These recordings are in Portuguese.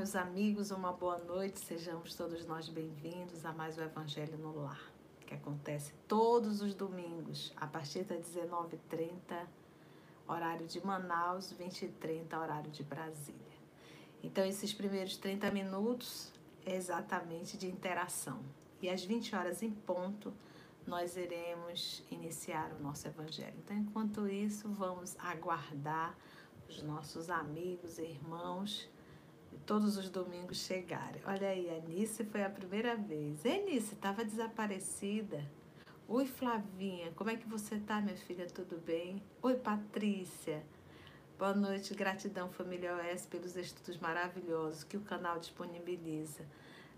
Meus amigos, uma boa noite. Sejamos todos nós bem-vindos a mais o Evangelho no Lar, que acontece todos os domingos, a partir das 19h30, horário de Manaus, 20h30, horário de Brasília. Então, esses primeiros 30 minutos é exatamente de interação. E às 20 horas em ponto, nós iremos iniciar o nosso Evangelho. Então, enquanto isso, vamos aguardar os nossos amigos e irmãos todos os domingos chegarem. Olha aí, a Anice foi a primeira vez. Anice, estava desaparecida. Oi, Flavinha, como é que você tá, minha filha? Tudo bem? Oi, Patrícia. Boa noite, gratidão, família OS, pelos estudos maravilhosos que o canal disponibiliza.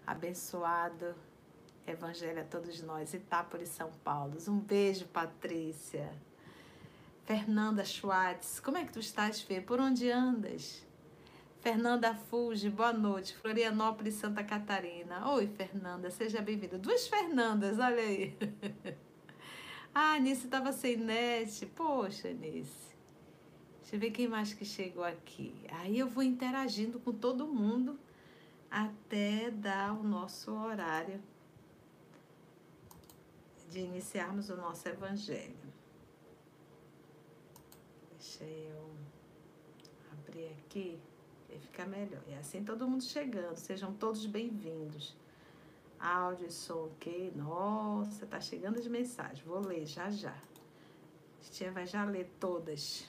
Abençoado Evangelho a todos nós, Itápolis, São Paulo. Um beijo, Patrícia. Fernanda Schwartz, como é que tu estás, Fê? Por onde andas? Fernanda Fuji, boa noite. Florianópolis, Santa Catarina. Oi, Fernanda, seja bem-vinda. Duas Fernandas, olha aí. ah, Nice estava sem net. Poxa, Nice. Deixa eu ver quem mais que chegou aqui. Aí eu vou interagindo com todo mundo até dar o nosso horário de iniciarmos o nosso evangelho. Deixa eu abrir aqui ficar melhor. E assim todo mundo chegando, sejam todos bem-vindos. Áudio som, ok? Nossa, tá chegando as mensagens. Vou ler já já. A tia vai já ler todas.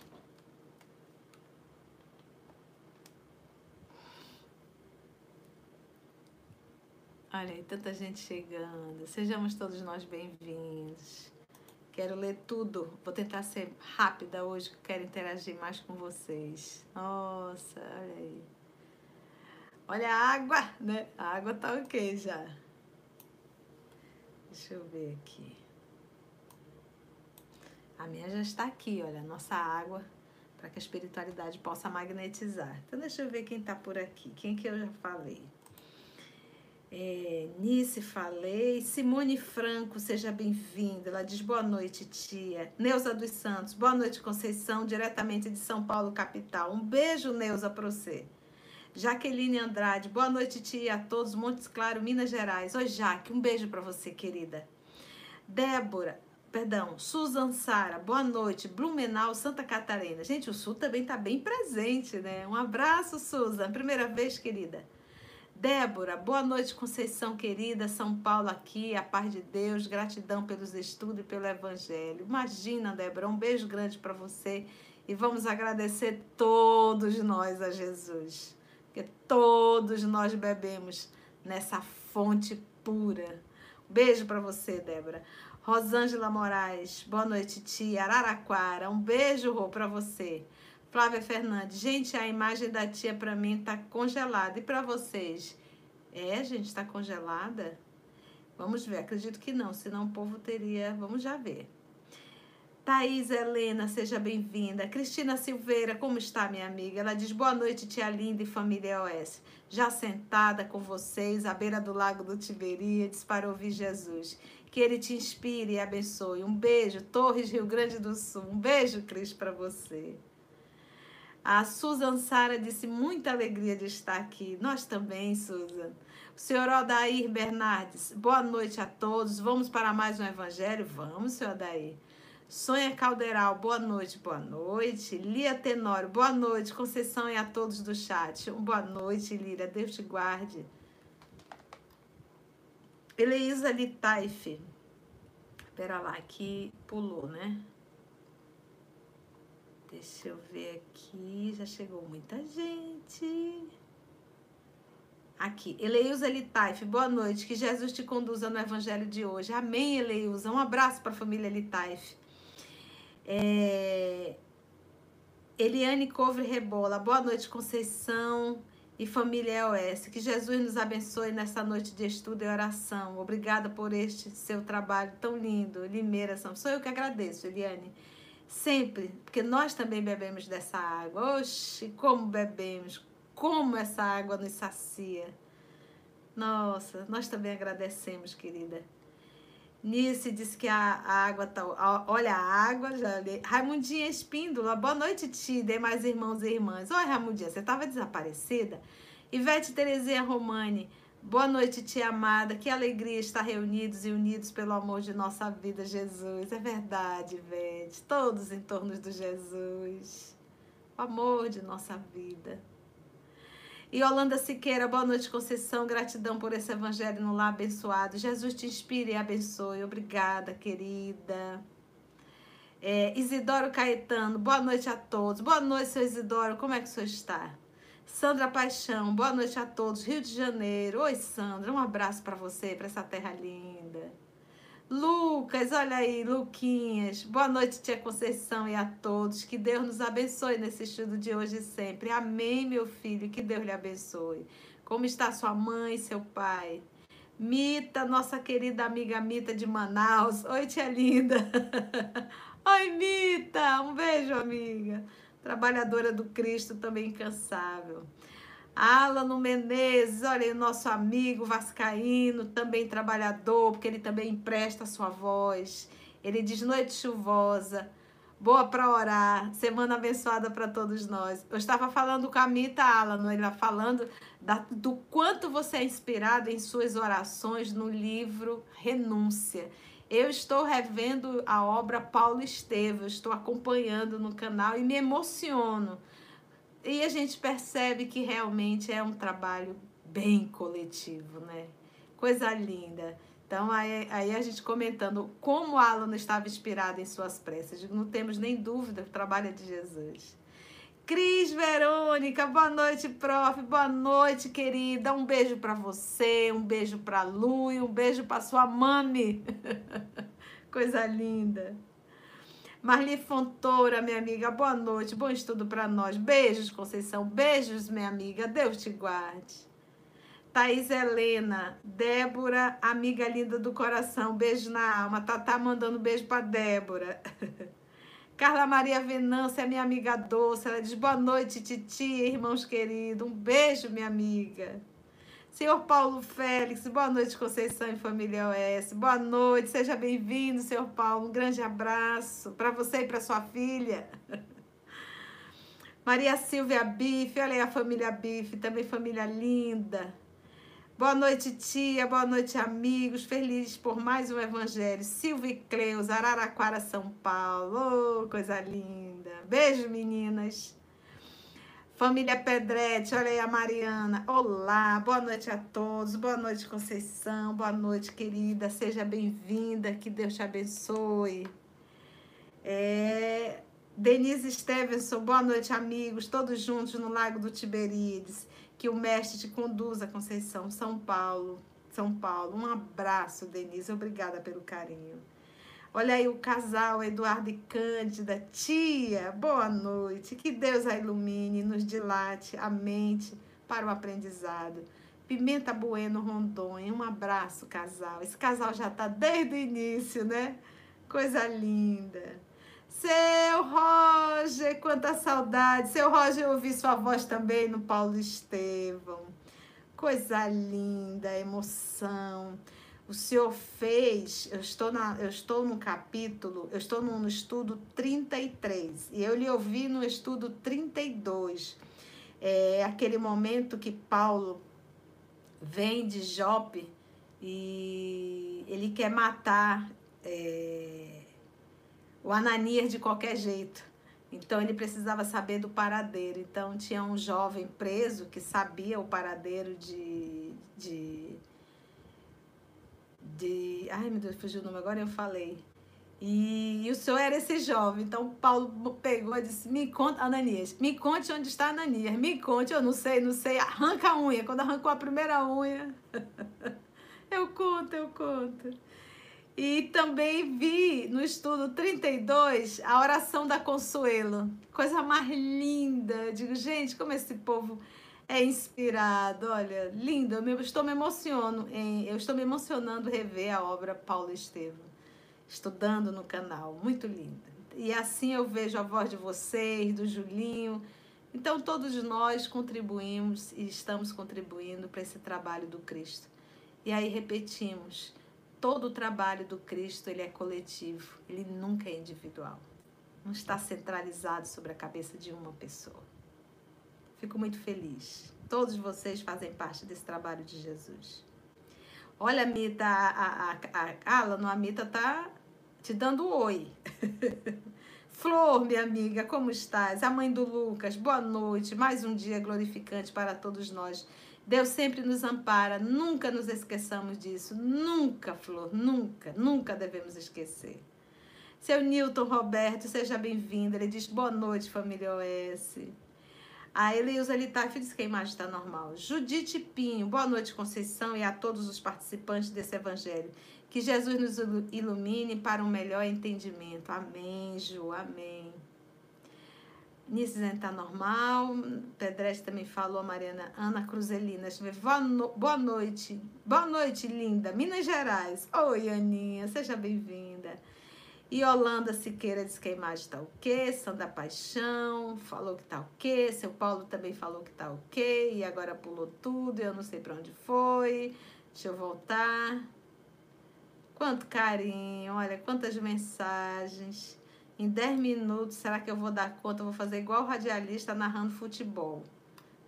Olha aí, tanta gente chegando. Sejamos todos nós bem-vindos. Quero ler tudo. Vou tentar ser rápida hoje, que quero interagir mais com vocês. Nossa, olha aí. Olha a água, né? A água tá ok já. Deixa eu ver aqui. A minha já está aqui, olha, a nossa água, para que a espiritualidade possa magnetizar. Então, deixa eu ver quem está por aqui. Quem que eu já falei? É, Nice falei. Simone Franco, seja bem-vinda. Ela diz boa noite, tia. Neuza dos Santos, boa noite, Conceição, diretamente de São Paulo, capital. Um beijo, Neuza, para você. Jaqueline Andrade, boa noite, tia, a todos, Montes Claro, Minas Gerais. Oi, Jaque, um beijo para você, querida. Débora, perdão, Susan Sara, boa noite, Blumenau, Santa Catarina. Gente, o Sul também está bem presente, né? Um abraço, Susan, primeira vez, querida. Débora, boa noite, Conceição querida, São Paulo aqui, a paz de Deus, gratidão pelos estudos e pelo Evangelho. Imagina, Débora, um beijo grande para você e vamos agradecer todos nós a Jesus, porque todos nós bebemos nessa fonte pura. Um beijo para você, Débora. Rosângela Moraes, boa noite, tia. Araraquara, um beijo, Rô, para você. Flávia Fernandes, gente, a imagem da tia para mim tá congelada. E para vocês? É, gente, está congelada? Vamos ver, acredito que não, senão o povo teria. Vamos já ver. Thaís Helena, seja bem-vinda. Cristina Silveira, como está, minha amiga? Ela diz: boa noite, tia linda e família OS. Já sentada com vocês à beira do lago do Tiberíades para ouvir Jesus. Que ele te inspire e abençoe. Um beijo, Torres, Rio Grande do Sul. Um beijo, Cris, para você. A Susan Sara disse muita alegria de estar aqui. Nós também, Susan. O senhor Odair Bernardes, boa noite a todos. Vamos para mais um evangelho? Vamos, senhor Odair. Sonha Calderal, boa noite, boa noite. Lia Tenório, boa noite. Conceição e a todos do chat. Boa noite, Líria. Deus te guarde. Eleisa Litaife. Espera lá, aqui pulou, né? Deixa eu ver aqui, já chegou muita gente. Aqui, Eleilza Litaif, boa noite, que Jesus te conduza no evangelho de hoje. Amém, Eleilza. Um abraço para a família Litaif. É... Eliane Covre Rebola, boa noite, Conceição e família EOS. Que Jesus nos abençoe nessa noite de estudo e oração. Obrigada por este seu trabalho tão lindo. Limeira, sou eu que agradeço, Eliane. Sempre, porque nós também bebemos dessa água. Oxe, como bebemos, como essa água nos sacia. Nossa, nós também agradecemos, querida. Nice disse que a, água tá. Olha a água, já li. Raimundinha Espíndola, boa noite, tia. Demais irmãos e irmãs. Oi, Raimundinha, você estava desaparecida? Ivete Terezinha Romani, boa noite, tia amada. Que alegria estar reunidos e unidos pelo amor de nossa vida, Jesus. É verdade, Ivete. Todos em torno do Jesus. O amor de nossa vida. E Holanda Siqueira, boa noite, Conceição. Gratidão por esse evangelho no lar abençoado. Jesus te inspire e abençoe. Obrigada, querida. É, Isidoro Caetano, boa noite a todos. Boa noite, seu Isidoro. Como é que o senhor está? Sandra Paixão, boa noite a todos. Rio de Janeiro. Oi, Sandra. Um abraço para você, para essa terra linda. Lucas, olha aí, Luquinhas. Boa noite, tia Conceição e a todos. Que Deus nos abençoe nesse estudo de hoje e sempre. Amém, meu filho. Que Deus lhe abençoe. Como está sua mãe, seu pai? Mita, nossa querida amiga Mita de Manaus. Oi, tia linda. Oi, Mita. Um beijo, amiga. Trabalhadora do Cristo, também incansável. Alano Menezes, olha nosso amigo vascaíno, também trabalhador, porque ele também empresta a sua voz. Ele diz noite chuvosa, boa para orar, semana abençoada para todos nós. Eu estava falando com a Mita Alano, ele falando da, do quanto você é inspirado em suas orações no livro Renúncia. Eu estou revendo a obra Paulo Estevam, estou acompanhando no canal e me emociono e a gente percebe que realmente é um trabalho bem coletivo, né? Coisa linda. Então, aí, aí a gente comentando como Alan estava inspirado em suas preces. Não temos nem dúvida, o trabalho é de Jesus. Cris Verônica, boa noite, prof. Boa noite, querida. Um beijo para você, um beijo para Lu e um beijo para sua mami. Coisa linda. Marli Fontoura, minha amiga, boa noite, bom estudo para nós. Beijos, Conceição, beijos, minha amiga, Deus te guarde. Thaís Helena, Débora, amiga linda do coração, beijo na alma. Tatá mandando beijo para Débora. Carla Maria Venância, minha amiga doce, ela diz boa noite, titia, irmãos queridos. Um beijo, minha amiga. Senhor Paulo Félix, boa noite, Conceição e Família OS. Boa noite, seja bem-vindo, senhor Paulo. Um grande abraço para você e para sua filha. Maria Silvia Bife, olha aí a família Bife, também família linda. Boa noite, tia, boa noite, amigos. Felizes por mais um evangelho. Silvia Cleus, Araraquara, São Paulo. Oh, coisa linda. Beijo, meninas. Família Pedretti, olha aí a Mariana. Olá, boa noite a todos. Boa noite, Conceição. Boa noite, querida. Seja bem-vinda. Que Deus te abençoe. É... Denise Stevenson, boa noite, amigos. Todos juntos no Lago do Tiberíades. Que o Mestre te conduza, Conceição. São Paulo. São Paulo. Um abraço, Denise. Obrigada pelo carinho. Olha aí o casal, Eduardo e Cândida. Tia, boa noite. Que Deus a ilumine, nos dilate a mente para o aprendizado. Pimenta Bueno Rondônia, um abraço, casal. Esse casal já está desde o início, né? Coisa linda. Seu Roger, quanta saudade. Seu Roger, eu ouvi sua voz também no Paulo Estevão. Coisa linda, emoção o Senhor fez, eu estou, na, eu estou no capítulo, eu estou no, no estudo 33, e eu lhe ouvi no estudo 32. É aquele momento que Paulo vem de Jope e ele quer matar é, o Ananias de qualquer jeito. Então ele precisava saber do paradeiro. Então tinha um jovem preso que sabia o paradeiro de, de de. Ai, meu Deus, fugiu o nome, agora eu falei. E, e, o senhor era esse jovem. Então Paulo pegou e disse: Me conta, Ananias, me conte onde está Ananias, me conte, eu não sei, não sei. Arranca a unha. Quando arrancou a primeira unha, eu conto, eu conto. E também vi no estudo 32 a oração da Consuelo. Coisa mais linda. Eu digo, gente, como esse povo é inspirado. Olha, lindo. Eu estou me emocionando, em, eu estou me emocionando rever a obra Paulo Estevam, estudando no canal. Muito linda. E assim eu vejo a voz de vocês, do Julinho. Então todos nós contribuímos e estamos contribuindo para esse trabalho do Cristo. E aí repetimos, todo o trabalho do Cristo ele é coletivo, ele nunca é individual. Não está centralizado sobre a cabeça de uma pessoa. Fico muito feliz. todos vocês fazem parte desse trabalho de Jesus. Olha, a Mita, a, a, a, Alan, a Mita tá te dando oi. Flor, minha amiga, como estás? A mãe do Lucas, boa noite. Mais um dia glorificante para todos nós. Deus sempre nos ampara, nunca nos esqueçamos disso. Nunca, Flor, nunca, nunca devemos esquecer. Seu Newton Roberto, seja bem-vindo. Ele diz boa noite, família OS. A Eleusa Litaf diz que a imagem está normal. Judite Pinho, boa noite, Conceição, e a todos os participantes desse evangelho. Que Jesus nos ilumine para um melhor entendimento. Amém, Ju, amém. Nice está normal. Pedreste também falou, a Mariana Ana Cruzelina. Boa, no... boa noite. Boa noite, linda. Minas Gerais. Oi, Aninha. Seja bem-vinda. Yolanda Siqueira disse que a imagem está ok. Sandra Paixão falou que está ok. Seu Paulo também falou que está ok. E agora pulou tudo. Eu não sei para onde foi. Deixa eu voltar. Quanto carinho. Olha, quantas mensagens. Em 10 minutos, será que eu vou dar conta? Eu vou fazer igual o radialista narrando futebol.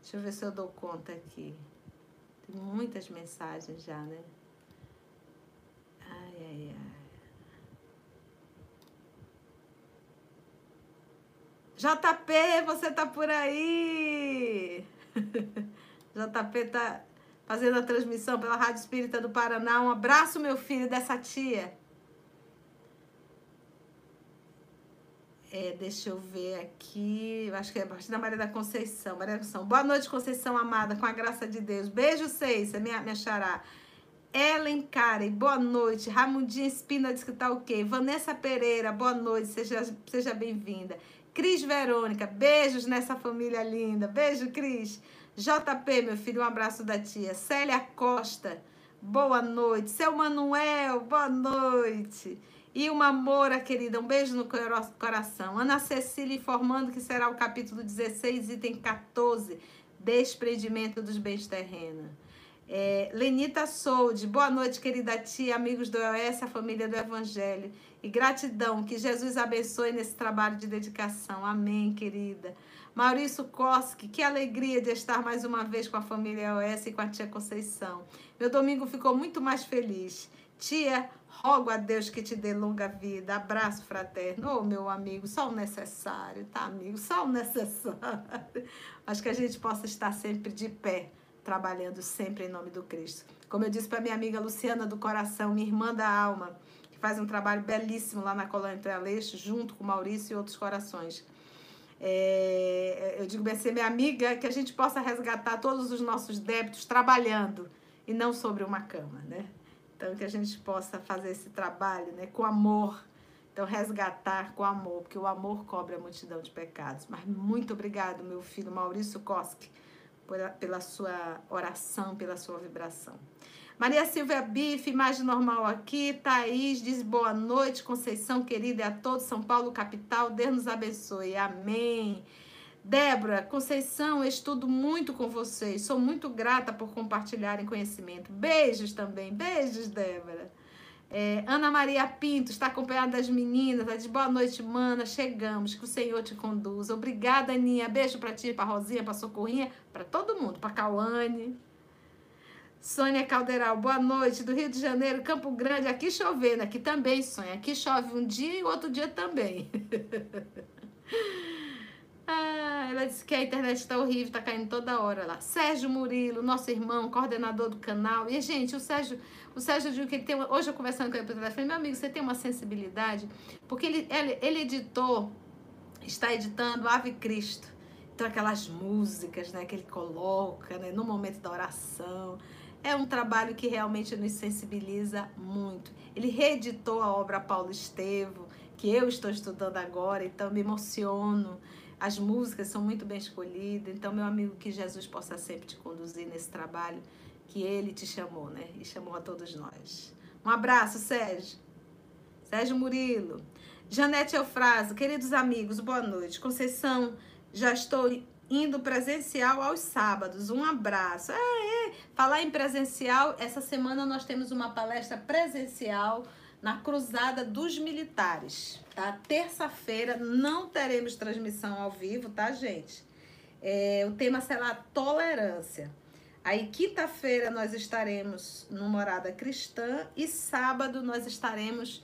Deixa eu ver se eu dou conta aqui. Tem muitas mensagens já, né? Ai, ai, ai. JP, você tá por aí? JP tá fazendo a transmissão pela Rádio Espírita do Paraná. Um abraço, meu filho, dessa tia. É, deixa eu ver aqui. Acho que é a partir da Maria da Conceição. Maria da Conceição. Boa noite, Conceição amada, com a graça de Deus. Beijo, seis, minha, minha xará. Ellen Karen, boa noite. Ramundinha Espina diz que tá ok. Vanessa Pereira, boa noite. Seja, seja bem-vinda. Cris Verônica, beijos nessa família linda. Beijo, Cris. JP, meu filho, um abraço da tia. Célia Costa, boa noite. Seu Manuel, boa noite. E uma Moura, querida, um beijo no coração. Ana Cecília informando que será o capítulo 16, item 14, desprendimento dos bens terrenos. É, Lenita Solde, boa noite, querida tia, amigos do OS, a família do Evangelho. E gratidão, que Jesus abençoe nesse trabalho de dedicação. Amém, querida. Maurício Koski, que alegria de estar mais uma vez com a família OS e com a tia Conceição. Meu domingo ficou muito mais feliz. Tia, rogo a Deus que te dê longa vida. Abraço fraterno. Ô, oh, meu amigo, só o necessário, tá, amigo? Só o necessário. Acho que a gente possa estar sempre de pé, trabalhando sempre em nome do Cristo. Como eu disse para minha amiga Luciana do Coração, minha irmã da alma, faz um trabalho belíssimo lá na Colônia Entre junto com Maurício e outros corações. É, eu digo bem ser minha amiga, que a gente possa resgatar todos os nossos débitos trabalhando e não sobre uma cama, né? Então, que a gente possa fazer esse trabalho né, com amor. Então, resgatar com amor, porque o amor cobre a multidão de pecados. Mas muito obrigado, meu filho Maurício Koski, pela sua oração, pela sua vibração. Maria Silvia Bife, imagem normal aqui. Thaís diz boa noite, Conceição querida e a todos, São Paulo capital. Deus nos abençoe. Amém. Débora, Conceição, estudo muito com vocês. Sou muito grata por compartilharem conhecimento. Beijos também. Beijos, Débora. É, Ana Maria Pinto está acompanhada das meninas. Ela diz boa noite, mana. Chegamos. Que o Senhor te conduza. Obrigada, Aninha. Beijo para ti, para Rosinha, para Socorrinha, para todo mundo. Para Cauane. Sônia Calderal, boa noite, do Rio de Janeiro, Campo Grande, aqui chovendo, aqui também, Sônia, aqui chove um dia e outro dia também. ah, ela disse que a internet está horrível, está caindo toda hora lá. Sérgio Murilo, nosso irmão, coordenador do canal. E, gente, o Sérgio, o Sérgio diz que ele tem. Hoje eu conversando com ele pelo telefone, meu amigo, você tem uma sensibilidade, porque ele, ele, ele editou, está editando Ave Cristo. Então, aquelas músicas né, que ele coloca né, no momento da oração. É um trabalho que realmente nos sensibiliza muito. Ele reeditou a obra Paulo Estevo, que eu estou estudando agora, então me emociono. As músicas são muito bem escolhidas, então, meu amigo, que Jesus possa sempre te conduzir nesse trabalho que ele te chamou, né? E chamou a todos nós. Um abraço, Sérgio. Sérgio Murilo. Janete Eufrásio, queridos amigos, boa noite. Conceição, já estou indo presencial aos sábados. Um abraço. É, é. Falar em presencial, essa semana nós temos uma palestra presencial na Cruzada dos Militares, tá? Terça-feira não teremos transmissão ao vivo, tá, gente? É, o tema será tolerância. Aí, quinta-feira, nós estaremos no Morada Cristã e sábado nós estaremos.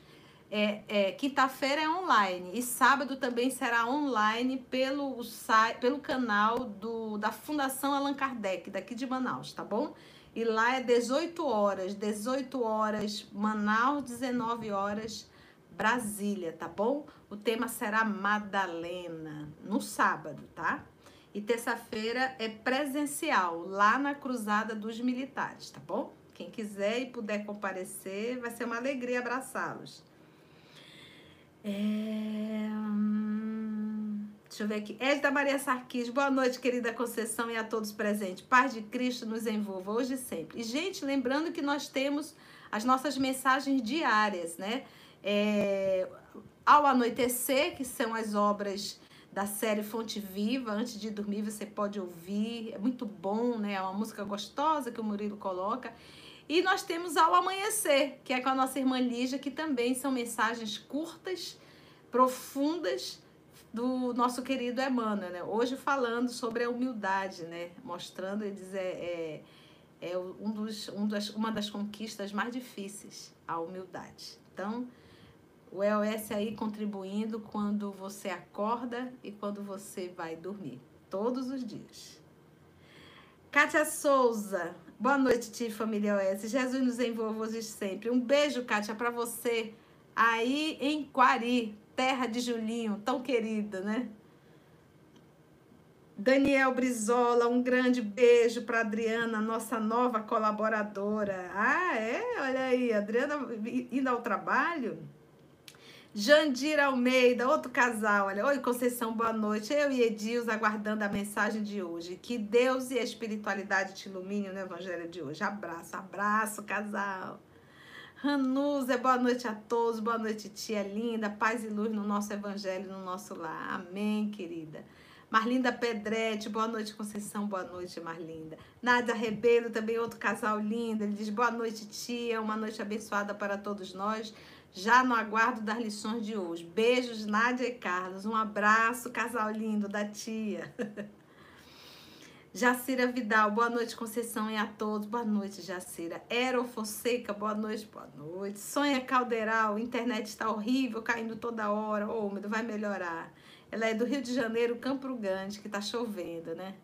É, é, quinta-feira é online e sábado também será online pelo, pelo canal do, da Fundação Allan Kardec, daqui de Manaus, tá bom? E lá é 18 horas, 18 horas Manaus, 19 horas Brasília, tá bom? O tema será Madalena, no sábado, tá? E terça-feira é presencial, lá na Cruzada dos Militares, tá bom? Quem quiser e puder comparecer, vai ser uma alegria abraçá-los. É... Hum, deixa eu ver aqui. Edda Maria Sarquis, boa noite, querida Conceição e a todos presentes. Paz de Cristo nos envolva hoje e sempre. E, gente, lembrando que nós temos as nossas mensagens diárias, né? É... Ao anoitecer, que são as obras da série Fonte Viva. Antes de dormir, você pode ouvir. É muito bom, né? É uma música gostosa que o Murilo coloca. E nós temos Ao Amanhecer, que é com a nossa irmã Lígia, que também são mensagens curtas, profundas do nosso querido Emmanuel, né? Hoje falando sobre a humildade, né? Mostrando, ele é, é, é um dos, um das, uma das conquistas mais difíceis, a humildade. Então, o EOS aí contribuindo quando você acorda e quando você vai dormir, todos os dias. Kátia Souza, boa noite, tia família OS. Jesus nos envolva hoje sempre. Um beijo, Kátia, para você aí em Quari, terra de Julinho, tão querida, né? Daniel Brizola, um grande beijo para Adriana, nossa nova colaboradora. Ah, é? Olha aí, Adriana indo ao trabalho. Jandir Almeida, outro casal, olha. Oi, Conceição, boa noite. Eu e Edils aguardando a mensagem de hoje. Que Deus e a espiritualidade te iluminem no evangelho de hoje. Abraço, abraço, casal. Ranuza, boa noite a todos, boa noite, tia linda. Paz e luz no nosso evangelho, no nosso lar. Amém, querida. Marlinda Pedretti, boa noite, Conceição, boa noite, Marlinda. Nádia Rebelo, também outro casal lindo. Ele diz: boa noite, tia, uma noite abençoada para todos nós já no aguardo das lições de hoje. Beijos, Nádia e Carlos. Um abraço, casal lindo da tia. Jacira Vidal, boa noite, Conceição e a todos. Boa noite, Jacira. Ero Fonseca, boa noite, boa noite. Sonha Calderal, internet está horrível, caindo toda hora. Ô, oh, vai melhorar. Ela é do Rio de Janeiro, Campo Grande, que está chovendo, né?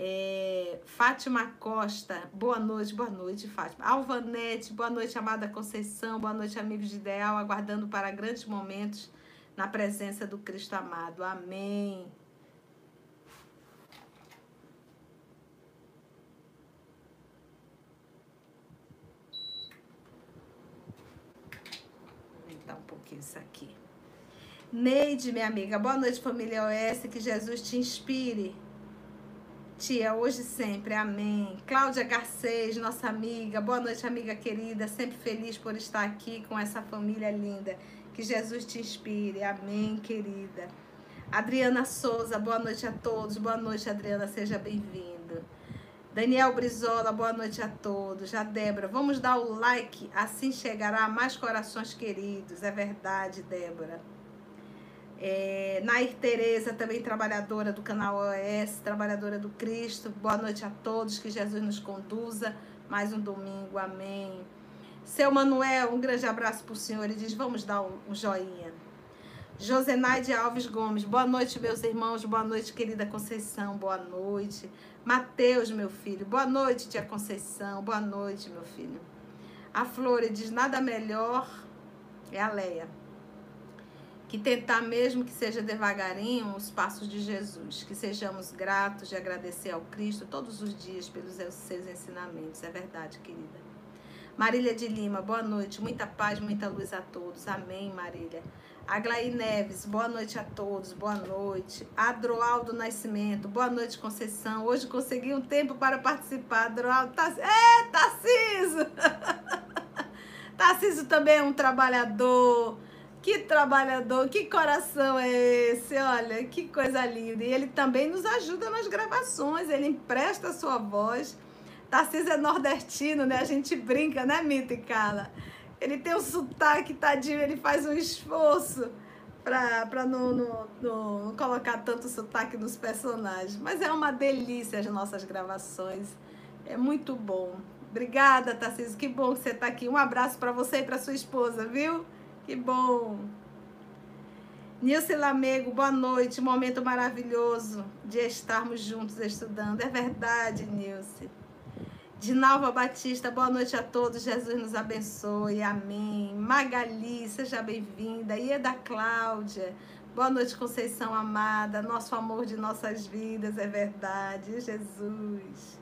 É, Fátima Costa, boa noite, boa noite, Fátima. Alvanete, boa noite, amada Conceição, boa noite, amigos de Ideal, aguardando para grandes momentos na presença do Cristo amado. Amém. Aumentar um pouquinho isso aqui. Neide, minha amiga, boa noite, família OS, que Jesus te inspire tia, hoje e sempre, amém. Cláudia Garcês, nossa amiga, boa noite, amiga querida, sempre feliz por estar aqui com essa família linda. Que Jesus te inspire, amém, querida. Adriana Souza, boa noite a todos, boa noite, Adriana, seja bem-vindo. Daniel Brizola, boa noite a todos. Já Débora, vamos dar o like, assim chegará a mais corações queridos. É verdade, Débora. É, Nair Tereza, também trabalhadora do canal OS, trabalhadora do Cristo. Boa noite a todos, que Jesus nos conduza. Mais um domingo, amém. Seu Manuel, um grande abraço para o senhor e diz: vamos dar um, joinha. Josenaide Alves Gomes, boa noite, meus irmãos, boa noite, querida Conceição, boa noite. Mateus, meu filho, boa noite, tia Conceição, boa noite, meu filho. A Flora diz: nada melhor, é a Leia que tentar mesmo que seja devagarinho os passos de Jesus, que sejamos gratos de agradecer ao Cristo todos os dias pelos seus ensinamentos. É verdade, querida. Marília de Lima, boa noite, muita paz, muita luz a todos. Amém, Marília. Aglaí Neves, boa noite a todos, boa noite. Adroaldo Nascimento, boa noite, Conceição. Hoje consegui um tempo para participar. Adroaldo, tá... é, Tarciso! Tarciso também é um trabalhador que trabalhador, que coração é esse? Olha, que coisa linda. E ele também nos ajuda nas gravações, ele empresta a sua voz. Tarcísio é nordestino, né? A gente brinca, né, Mita e Carla? Ele tem um sotaque, tadinho, ele faz um esforço para não, não, não colocar tanto sotaque nos personagens. Mas é uma delícia as nossas gravações. É muito bom. Obrigada, Tarcísio. Que bom que você está aqui. Um abraço para você e para sua esposa, viu? Que bom. Nilce Lamego, boa noite. Momento maravilhoso de estarmos juntos estudando. É verdade, Nilce. Dinalva Batista, boa noite a todos. Jesus nos abençoe. Amém. Magali, seja bem-vinda. Ieda Cláudia, boa noite, Conceição amada. Nosso amor de nossas vidas, é verdade. Jesus.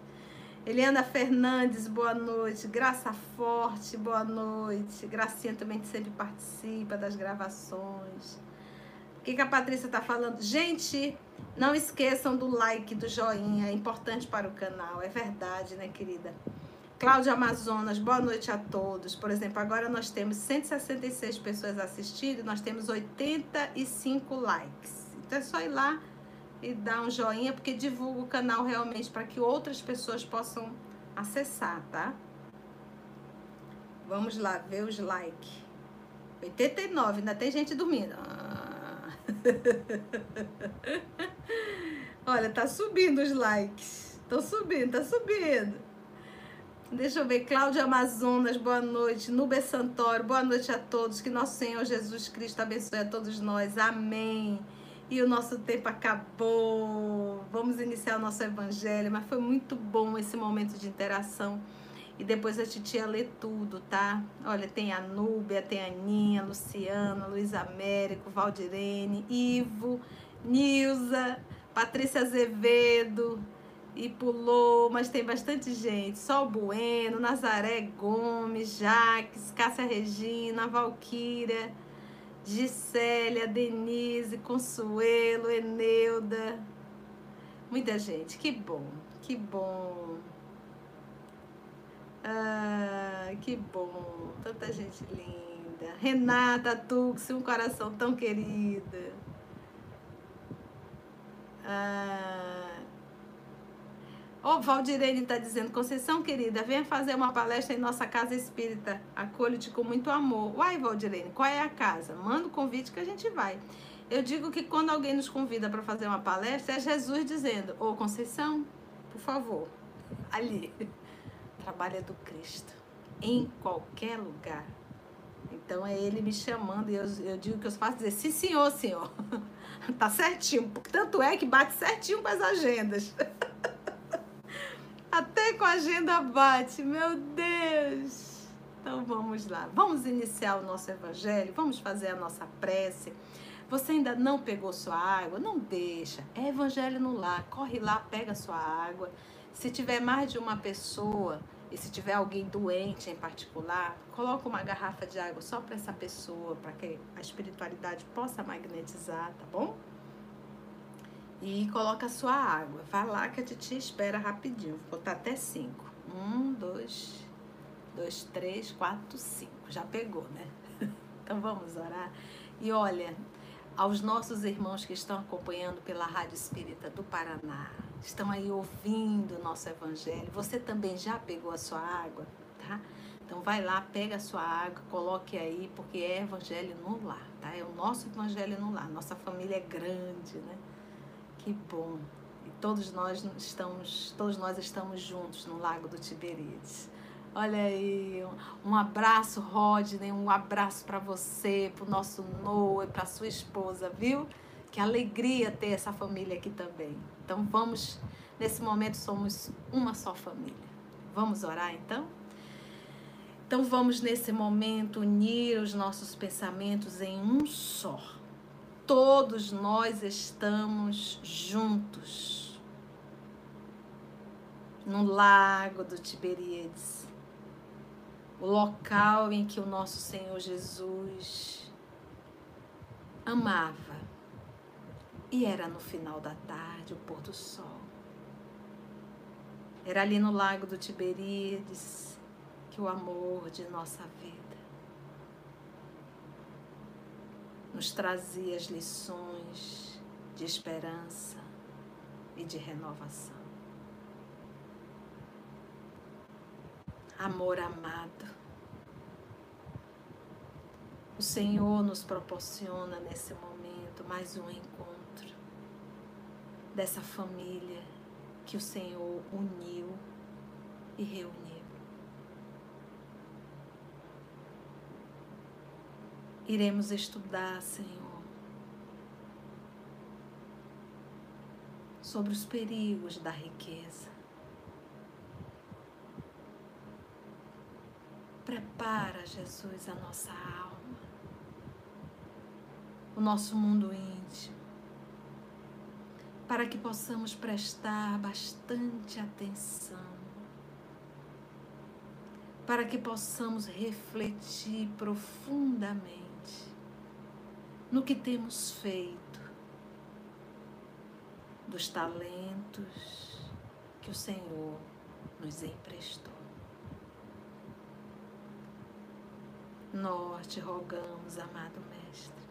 Eliana Fernandes, boa noite. Graça Forte, boa noite. Gracinha também sempre participa das gravações. O que, que a Patrícia está falando? Gente, não esqueçam do like, do joinha, é importante para o canal, é verdade, né, querida? Cláudia Amazonas, boa noite a todos. Por exemplo, agora nós temos 166 pessoas assistindo, nós temos 85 likes. Então é só ir lá e dar um joinha, porque divulga o canal realmente para que outras pessoas possam acessar, tá? Vamos lá ver os likes. 89, ainda tem gente dormindo. Ah. Olha, tá subindo os likes. Estão subindo, tá subindo. Deixa eu ver, Cláudia Amazonas, boa noite. Nube Santoro, boa noite a todos. Que nosso Senhor Jesus Cristo abençoe a todos nós. Amém. E o nosso tempo acabou. Vamos iniciar o nosso evangelho, mas foi muito bom esse momento de interação. E depois a titia lê tudo, tá? Olha, tem a Núbia, tem a Aninha, Luciana, Luiz Américo, Valdirene, Ivo, Nilza, Patrícia Azevedo, e pulou, mas tem bastante gente. Sol Bueno, Nazaré Gomes, Jaques, Cássia Regina, Valquíria, Gisélia, Denise, Consuelo, Eneuda. Muita gente, que bom, que bom. Ah, que bom, tanta gente linda. Renata Tux, um coração tão querido. Ah, o Valdirene está dizendo, Conceição querida, venha fazer uma palestra em nossa casa espírita. Acolho-te com muito amor. Uai, Valdirene, qual é a casa? Manda o convite que a gente vai. Eu digo que quando alguém nos convida para fazer uma palestra, é Jesus dizendo, ô Conceição, por favor, ali trabalho é do Cristo, em qualquer lugar. Então é ele me chamando e eu, eu digo que eu faço dizer, sim senhor, senhor. tá certinho. Tanto é que bate certinho com as agendas. Até com a agenda bate, meu Deus. Então vamos lá. Vamos iniciar o nosso evangelho, vamos fazer a nossa prece. Você ainda não pegou sua água? Não deixa. É evangelho no lar. Corre lá, pega sua água. Se tiver mais de uma pessoa, e se tiver alguém doente em particular, coloca uma garrafa de água só para essa pessoa, para que a espiritualidade possa magnetizar, tá bom? E coloca a sua água. Vai lá que a titia espera rapidinho. Vou botar até cinco. Um, dois, dois, três, quatro, cinco. Já pegou, né? Então vamos orar. E olha, aos nossos irmãos que estão acompanhando pela Rádio Espírita do Paraná, estão aí ouvindo o nosso evangelho. Você também já pegou a sua água, tá? Então vai lá, pega a sua água, coloque aí, porque é evangelho no lar, tá? É o nosso evangelho no lar. Nossa família é grande, né? Que bom. E todos nós estamos, todos nós estamos juntos no Lago do Tiberíades. Olha aí, um abraço, Rodney, um abraço para você, para o nosso Noah, para sua esposa, viu? Que alegria ter essa família aqui também. Então vamos, nesse momento somos uma só família. Vamos orar então? Então vamos nesse momento unir os nossos pensamentos em um só. Todos nós estamos juntos no lago do Tiberíades, o local em que o nosso Senhor Jesus amava e era no final da tarde, o pôr do sol. Era ali no lago do Tiberíades que o amor de nossa vida nos trazia as lições de esperança e de renovação. Amor amado, o Senhor nos proporciona nesse momento mais um encontro dessa família que o Senhor uniu e reuniu. Iremos estudar, Senhor, sobre os perigos da riqueza. Prepara, Jesus, a nossa alma, o nosso mundo íntimo, para que possamos prestar bastante atenção, para que possamos refletir profundamente no que temos feito, dos talentos que o Senhor nos emprestou. Nós te rogamos, amado Mestre,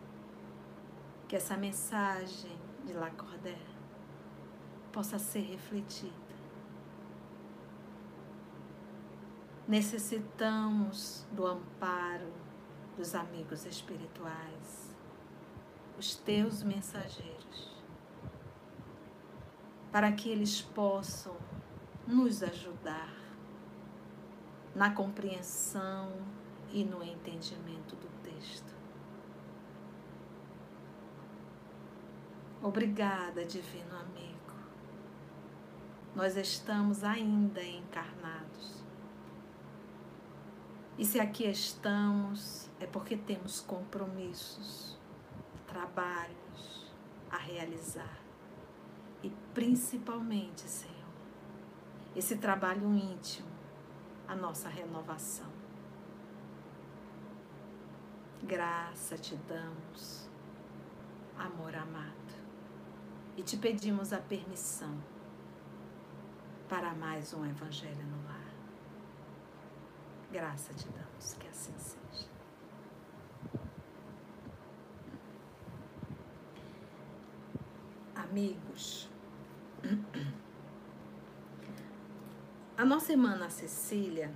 que essa mensagem de Lacordé possa ser refletida. Necessitamos do amparo dos amigos espirituais os teus mensageiros, para que eles possam nos ajudar na compreensão e no entendimento do texto. Obrigada, Divino Amigo. Nós estamos ainda encarnados. E se aqui estamos, é porque temos compromissos trabalhos a realizar. E principalmente, Senhor, esse trabalho íntimo, a nossa renovação. Graça te damos, amor amado, e te pedimos a permissão para mais um Evangelho no lar. Graça te damos, que assim seja. Amigos, a nossa irmã Cecília,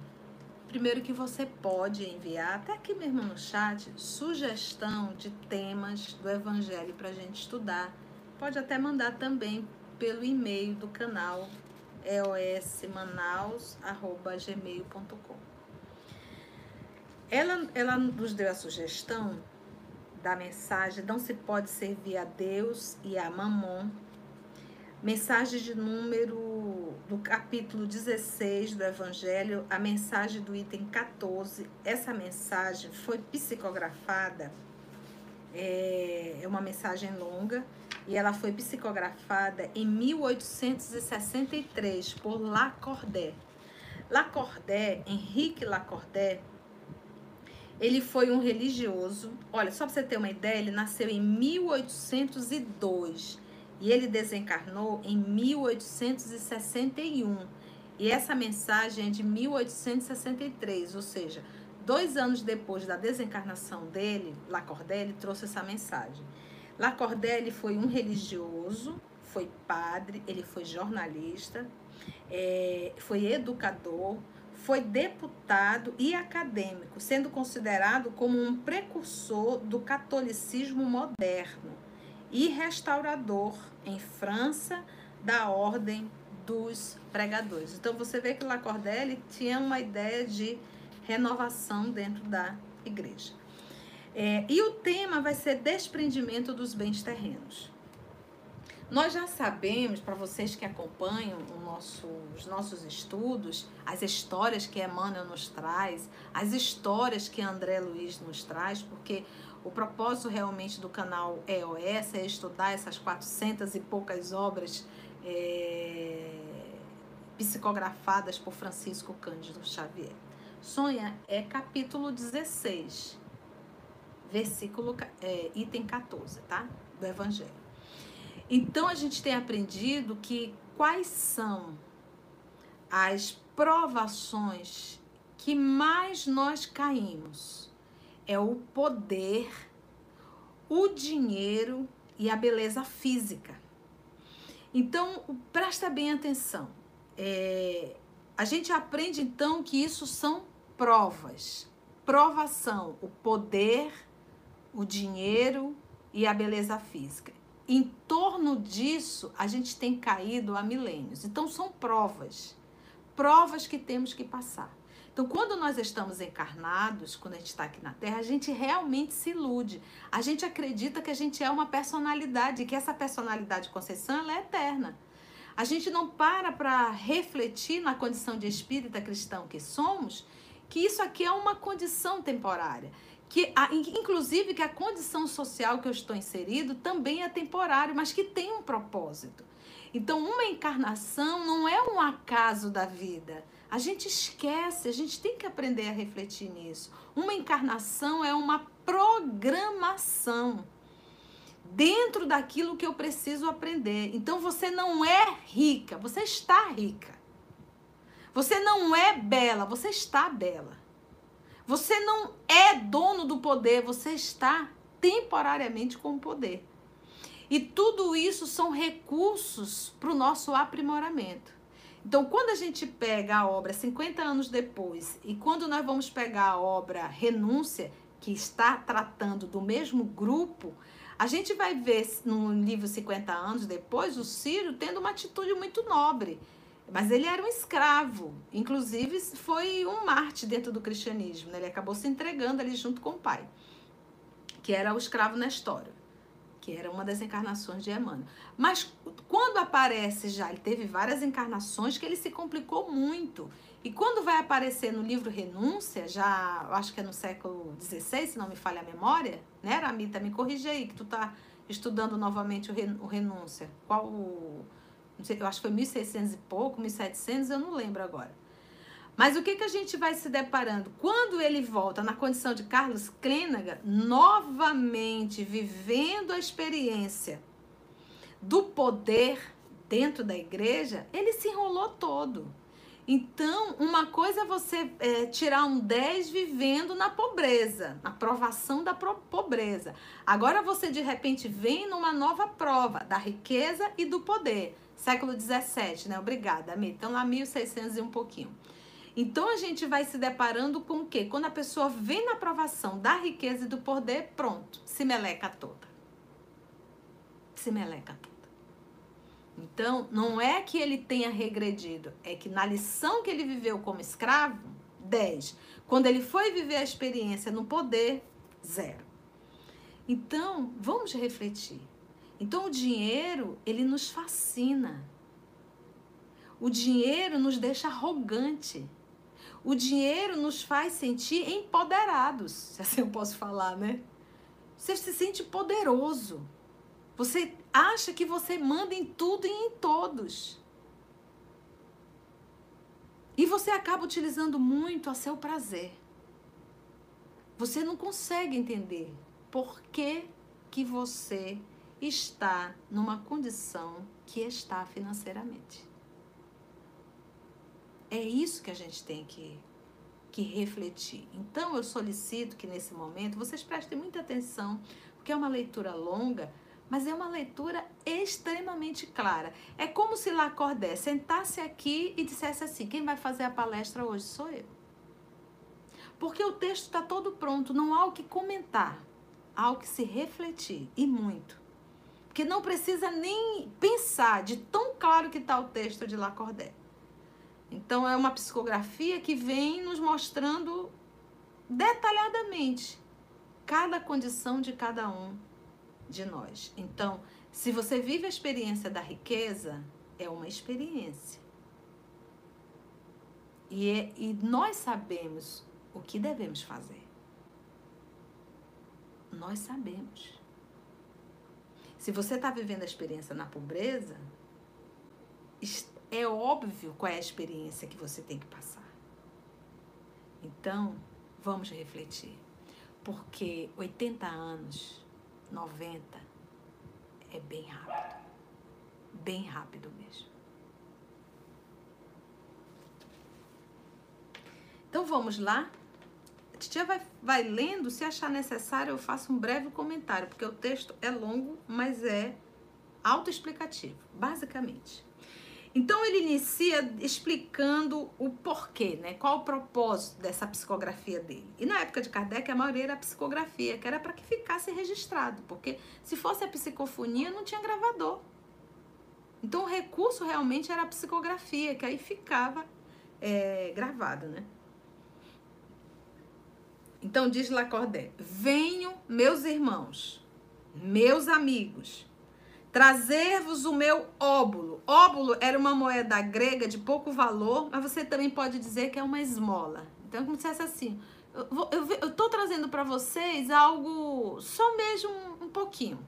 primeiro que você pode enviar, até aqui mesmo no chat, sugestão de temas do Evangelho para a gente estudar. Pode até mandar também pelo e-mail do canal eosmanaus.gmail.com ela, ela nos deu a sugestão da mensagem Não se pode servir a Deus e a Mamon. Mensagem de número do capítulo 16 do Evangelho, a mensagem do item 14. Essa mensagem foi psicografada, é, é uma mensagem longa, e ela foi psicografada em 1863 por Lacordaire. Lacordaire, Henrique Lacordaire, ele foi um religioso. Olha, só para você ter uma ideia, ele nasceu em 1802 e ele desencarnou em 1861. E essa mensagem é de 1863, ou seja, dois anos depois da desencarnação dele, Lacordaire trouxe essa mensagem. Lacordaire foi um religioso, foi padre, ele foi jornalista, é, foi educador, foi deputado e acadêmico, sendo considerado como um precursor do catolicismo moderno e restaurador em França da ordem dos pregadores. Então você vê que Lacordaire tinha uma ideia de renovação dentro da igreja. É, e o tema vai ser desprendimento dos bens terrenos. Nós já sabemos, para vocês que acompanham nosso, os nossos estudos, as histórias que Emmanuel nos traz, as histórias que André Luiz nos traz, porque o propósito realmente do canal EOS é estudar essas 400 e poucas obras é, psicografadas por Francisco Cândido Xavier. Sonha é capítulo 16, versículo, é, item 14, tá? Do Evangelho. Então a gente tem aprendido que quais são as provações que mais nós caímos é o poder, o dinheiro e a beleza física. Então, presta bem atenção. É, a gente aprende então que isso são provas. Provação, o poder, o dinheiro e a beleza física. Em torno disso, a gente tem caído há milênios. Então, são provas. Provas que temos que passar. Então, quando nós estamos encarnados, quando a gente está aqui na Terra, a gente realmente se ilude. A gente acredita que a gente é uma personalidade, que essa personalidade Conceição ela é eterna. A gente não para para refletir na condição de espírita cristão que somos, que isso aqui é uma condição temporária. Que, inclusive, que a condição social que eu estou inserido também é temporária, mas que tem um propósito. Então, uma encarnação não é um acaso da vida. A gente esquece, a gente tem que aprender a refletir nisso. Uma encarnação é uma programação dentro daquilo que eu preciso aprender. Então você não é rica, você está rica. Você não é bela, você está bela. Você não é dono do poder, você está temporariamente com o poder. E tudo isso são recursos para o nosso aprimoramento. Então, quando a gente pega a obra 50 anos depois e quando nós vamos pegar a obra Renúncia, que está tratando do mesmo grupo, a gente vai ver no livro 50 anos depois o Ciro tendo uma atitude muito nobre. Mas ele era um escravo, inclusive foi um Marte dentro do cristianismo. Né? Ele acabou se entregando ali junto com o pai, que era o escravo Nestório que era uma das encarnações de Emmanuel. Mas quando aparece já, ele teve várias encarnações que ele se complicou muito. E quando vai aparecer no livro Renúncia, já acho que é no século XVI, se não me falha a memória, né, Ramita? Me corrija aí, que tu tá estudando novamente o, Renúncia. Qual o. Eu acho que foi 1600 e pouco, 1700, eu não lembro agora. Mas o que, que a gente vai se deparando? Quando ele volta na condição de Carlos Clênaga, novamente vivendo a experiência do poder dentro da igreja, ele se enrolou todo. Então, uma coisa é você é, tirar um 10 vivendo na pobreza, na provação da pobreza. Agora você de repente vem numa nova prova da riqueza e do poder. Século 17, né? Obrigada, Ami. Então, lá 1600 e um pouquinho. Então a gente vai se deparando com o quê? Quando a pessoa vem na aprovação da riqueza e do poder, pronto, se meleca toda. Se meleca toda. Então, não é que ele tenha regredido, é que na lição que ele viveu como escravo, 10. Quando ele foi viver a experiência no poder, zero. Então, vamos refletir. Então, o dinheiro, ele nos fascina. O dinheiro nos deixa arrogante. O dinheiro nos faz sentir empoderados, se assim eu posso falar, né? Você se sente poderoso. Você acha que você manda em tudo e em todos. E você acaba utilizando muito a seu prazer. Você não consegue entender por que, que você está numa condição que está financeiramente. É isso que a gente tem que, que refletir. Então, eu solicito que nesse momento vocês prestem muita atenção, porque é uma leitura longa, mas é uma leitura extremamente clara. É como se Lacordé sentasse aqui e dissesse assim: quem vai fazer a palestra hoje sou eu. Porque o texto está todo pronto, não há o que comentar, há o que se refletir, e muito. Porque não precisa nem pensar de tão claro que está o texto de Lacordé. Então é uma psicografia que vem nos mostrando detalhadamente cada condição de cada um de nós. Então, se você vive a experiência da riqueza, é uma experiência. E, é, e nós sabemos o que devemos fazer. Nós sabemos. Se você está vivendo a experiência na pobreza, é óbvio qual é a experiência que você tem que passar. Então, vamos refletir. Porque 80 anos, 90, é bem rápido. Bem rápido mesmo. Então vamos lá. A titia vai, vai lendo, se achar necessário, eu faço um breve comentário, porque o texto é longo, mas é autoexplicativo, basicamente. Então ele inicia explicando o porquê, né? Qual o propósito dessa psicografia dele. E na época de Kardec, a maioria era a psicografia, que era para que ficasse registrado, porque se fosse a psicofonia, não tinha gravador. Então o recurso realmente era a psicografia, que aí ficava é, gravado, né? Então diz Lacordaire: Venham, meus irmãos, meus amigos, trazer-vos o meu óbulo. Óbulo era uma moeda grega de pouco valor, mas você também pode dizer que é uma esmola. Então, como se fosse assim: eu estou trazendo para vocês algo só mesmo um, pouquinho,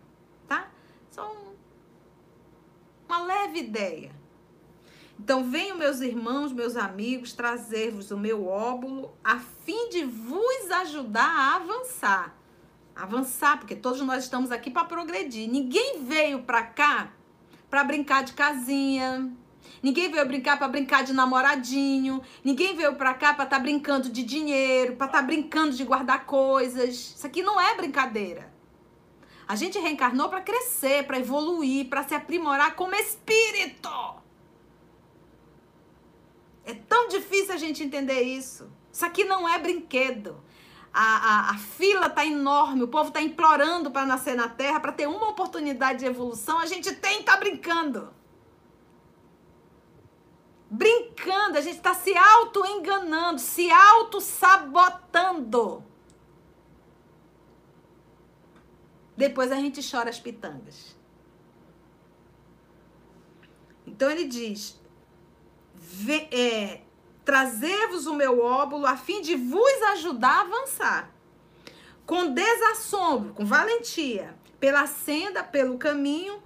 tá? Só um, uma leve ideia. Então, venham meus irmãos, meus amigos, trazer-vos o meu óbulo, a fim de vos ajudar a avançar. Avançar, porque todos nós estamos aqui para progredir. Ninguém veio para cá para brincar de casinha. Ninguém veio brincar para brincar de namoradinho. Ninguém veio para cá para estar tá brincando de dinheiro, para estar tá brincando de guardar coisas. Isso aqui não é brincadeira. A gente reencarnou para crescer, para evoluir, para se aprimorar como espírito. É tão difícil a gente entender isso. Isso aqui não é brinquedo. A, a, a fila está enorme, o povo está implorando para nascer na Terra, para ter uma oportunidade de evolução. A gente tem está brincando. Brincando, a gente está se auto-enganando, se auto-sabotando. Depois a gente chora as pitangas. Então ele diz: é, trazer-vos o meu óbulo a fim de vos ajudar a avançar. Com desassombro, com valentia, pela senda, pelo caminho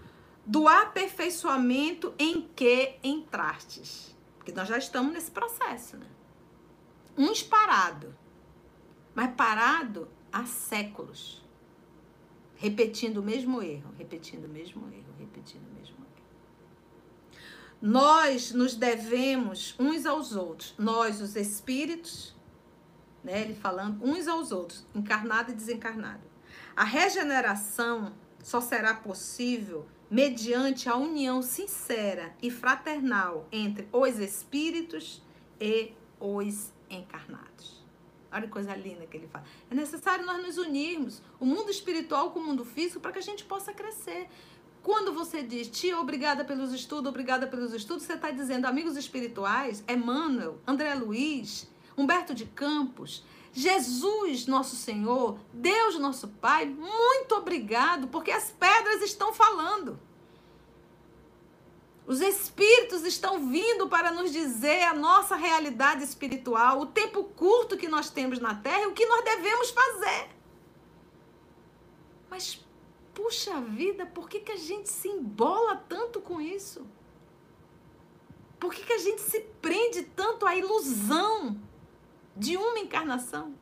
do aperfeiçoamento em que entrastes. Porque nós já estamos nesse processo, né? Uns parado, mas parado há séculos repetindo o mesmo erro, repetindo o mesmo erro, repetindo o mesmo erro. Nós nos devemos uns aos outros, nós, os espíritos, né, ele falando, uns aos outros, encarnado e desencarnado. A regeneração só será possível mediante a união sincera e fraternal entre os espíritos e os encarnados. Olha que coisa linda que ele fala. É necessário nós nos unirmos, o mundo espiritual com o mundo físico, para que a gente possa crescer. Quando você diz, tia, obrigada pelos estudos, obrigada pelos estudos, você está dizendo, amigos espirituais, Emmanuel, André Luiz, Humberto de Campos, Jesus, nosso Senhor, Deus, nosso Pai, muito obrigado, porque as pedras estão falando. Os espíritos estão vindo para nos dizer a nossa realidade espiritual, o tempo curto que nós temos na Terra e o que nós devemos fazer. Mas, puxa vida, por que, que a gente se embola tanto com isso? Por que, que a gente se prende tanto à ilusão de uma encarnação?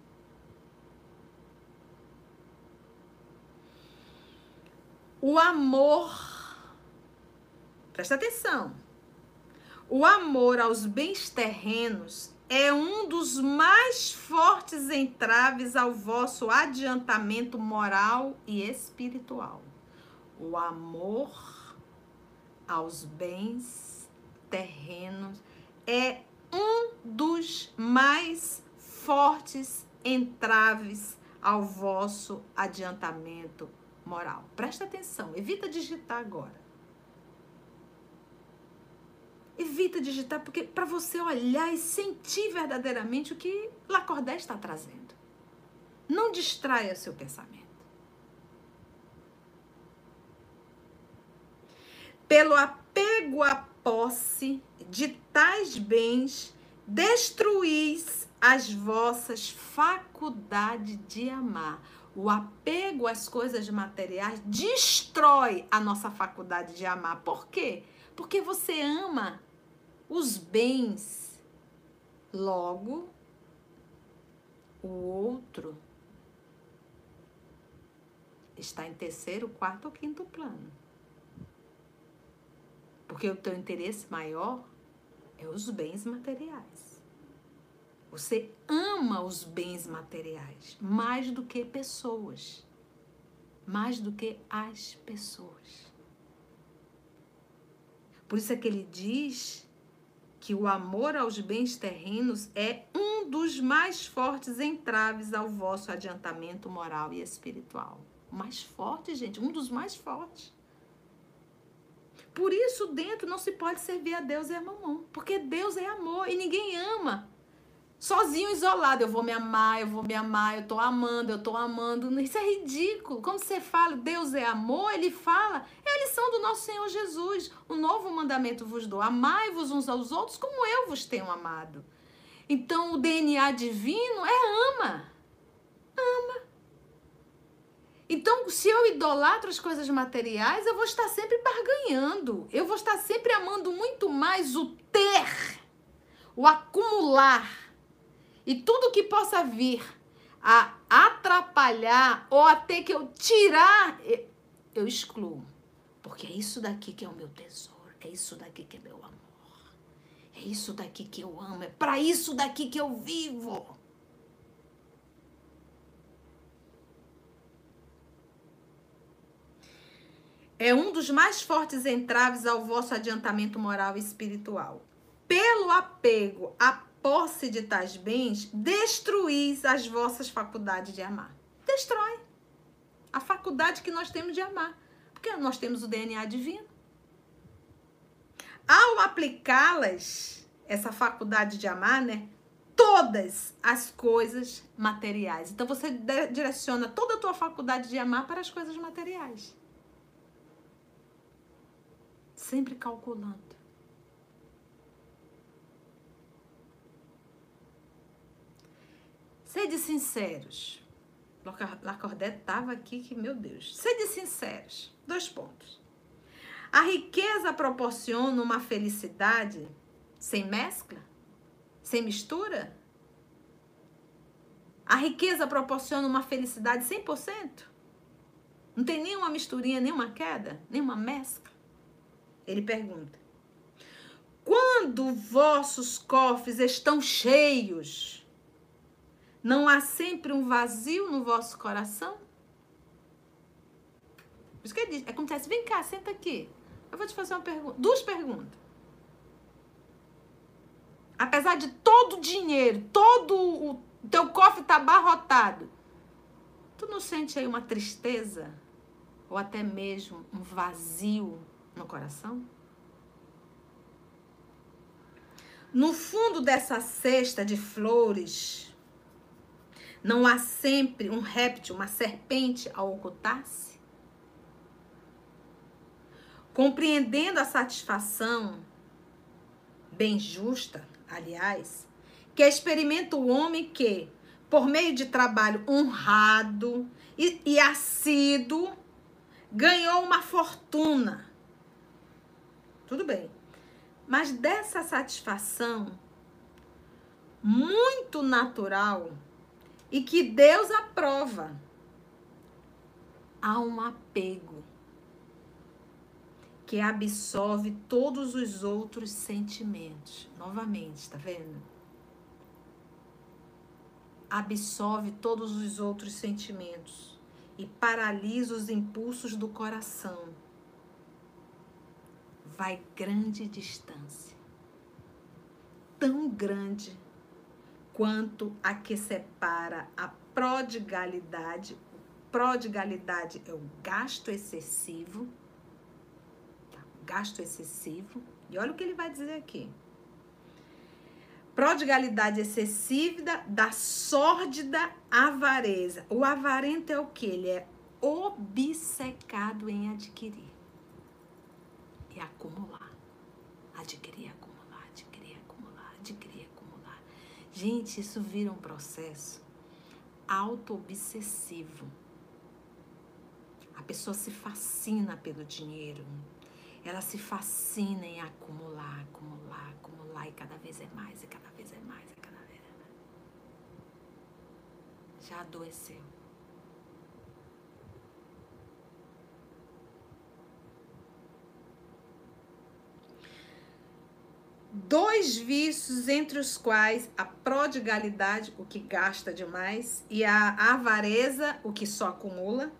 O amor Presta atenção. O amor aos bens terrenos é um dos mais fortes entraves ao vosso adiantamento moral e espiritual. O amor aos bens terrenos é um dos mais fortes entraves ao vosso adiantamento moral. Presta atenção, evita digitar agora. Evita digitar porque para você olhar e sentir verdadeiramente o que Lacordaire está trazendo. Não distraia seu pensamento. Pelo apego à posse de tais bens, destruís as vossas faculdades de amar. O apego às coisas materiais destrói a nossa faculdade de amar. Por quê? Porque você ama os bens. Logo, o outro está em terceiro, quarto ou quinto plano. Porque o teu interesse maior é os bens materiais. Você ama os bens materiais mais do que pessoas. Mais do que as pessoas. Por isso é que ele diz que o amor aos bens terrenos é um dos mais fortes entraves ao vosso adiantamento moral e espiritual. Mais forte, gente, um dos mais fortes. Por isso, dentro não se pode servir a Deus e a mamão, porque Deus é amor e ninguém ama sozinho, isolado. Eu vou me amar, eu vou me amar, eu tô amando, eu tô amando. Isso é ridículo. Como você fala, Deus é amor, ele fala, é a lição do nosso Senhor Jesus. O novo mandamento vos dou: amai-vos uns aos outros como eu vos tenho amado. Então, o DNA divino é ama. Ama. Então, se eu idolatro as coisas materiais, eu vou estar sempre barganhando. Eu vou estar sempre amando muito mais o ter, o acumular e tudo que possa vir a atrapalhar ou até que eu tirar, eu excluo. Porque é isso daqui que é o meu tesouro, é isso daqui que é meu amor. É isso daqui que eu amo, é para isso daqui que eu vivo. É um dos mais fortes entraves ao vosso adiantamento moral e espiritual. Pelo apego a posse de tais bens, destruís as vossas faculdades de amar. Destrói a faculdade que nós temos de amar, porque nós temos o DNA divino. Ao aplicá-las, essa faculdade de amar, né? Todas as coisas materiais. Então você direciona toda a tua faculdade de amar para as coisas materiais. Sempre calculando. Sede sinceros. Lacordé estava aqui que, meu Deus. Sede sinceros. Dois pontos. A riqueza proporciona uma felicidade sem mescla? Sem mistura? A riqueza proporciona uma felicidade 100%? Não tem nenhuma misturinha, nenhuma queda, nenhuma mescla? Ele pergunta. Quando vossos cofres estão cheios, não há sempre um vazio no vosso coração? Por isso que ele é como se vem cá, senta aqui. Eu vou te fazer uma pergunta, duas perguntas. Apesar de todo o dinheiro, todo o teu cofre tá abarrotado, tu não sente aí uma tristeza? Ou até mesmo um vazio no coração? No fundo dessa cesta de flores, não há sempre um réptil, uma serpente a ocultar-se? Compreendendo a satisfação, bem justa, aliás, que experimenta o homem que, por meio de trabalho honrado e, e assíduo, ganhou uma fortuna. Tudo bem. Mas dessa satisfação muito natural, e que Deus aprova. Há um apego que absorve todos os outros sentimentos. Novamente, tá vendo? Absorve todos os outros sentimentos e paralisa os impulsos do coração. Vai grande distância. Tão grande quanto a que separa a prodigalidade. Prodigalidade é o gasto excessivo. Tá? Gasto excessivo. E olha o que ele vai dizer aqui. Prodigalidade excessiva da, da sórdida avareza. O avarento é o que? Ele é obcecado em adquirir e acumular, adquirir, acumular, adquirir Gente, isso vira um processo auto-obsessivo. A pessoa se fascina pelo dinheiro. Ela se fascina em acumular, acumular, acumular, e cada vez é mais, e cada vez é mais, e cada vez é mais. Já adoeceu. Dois vícios entre os quais a prodigalidade, o que gasta demais, e a avareza, o que só acumula,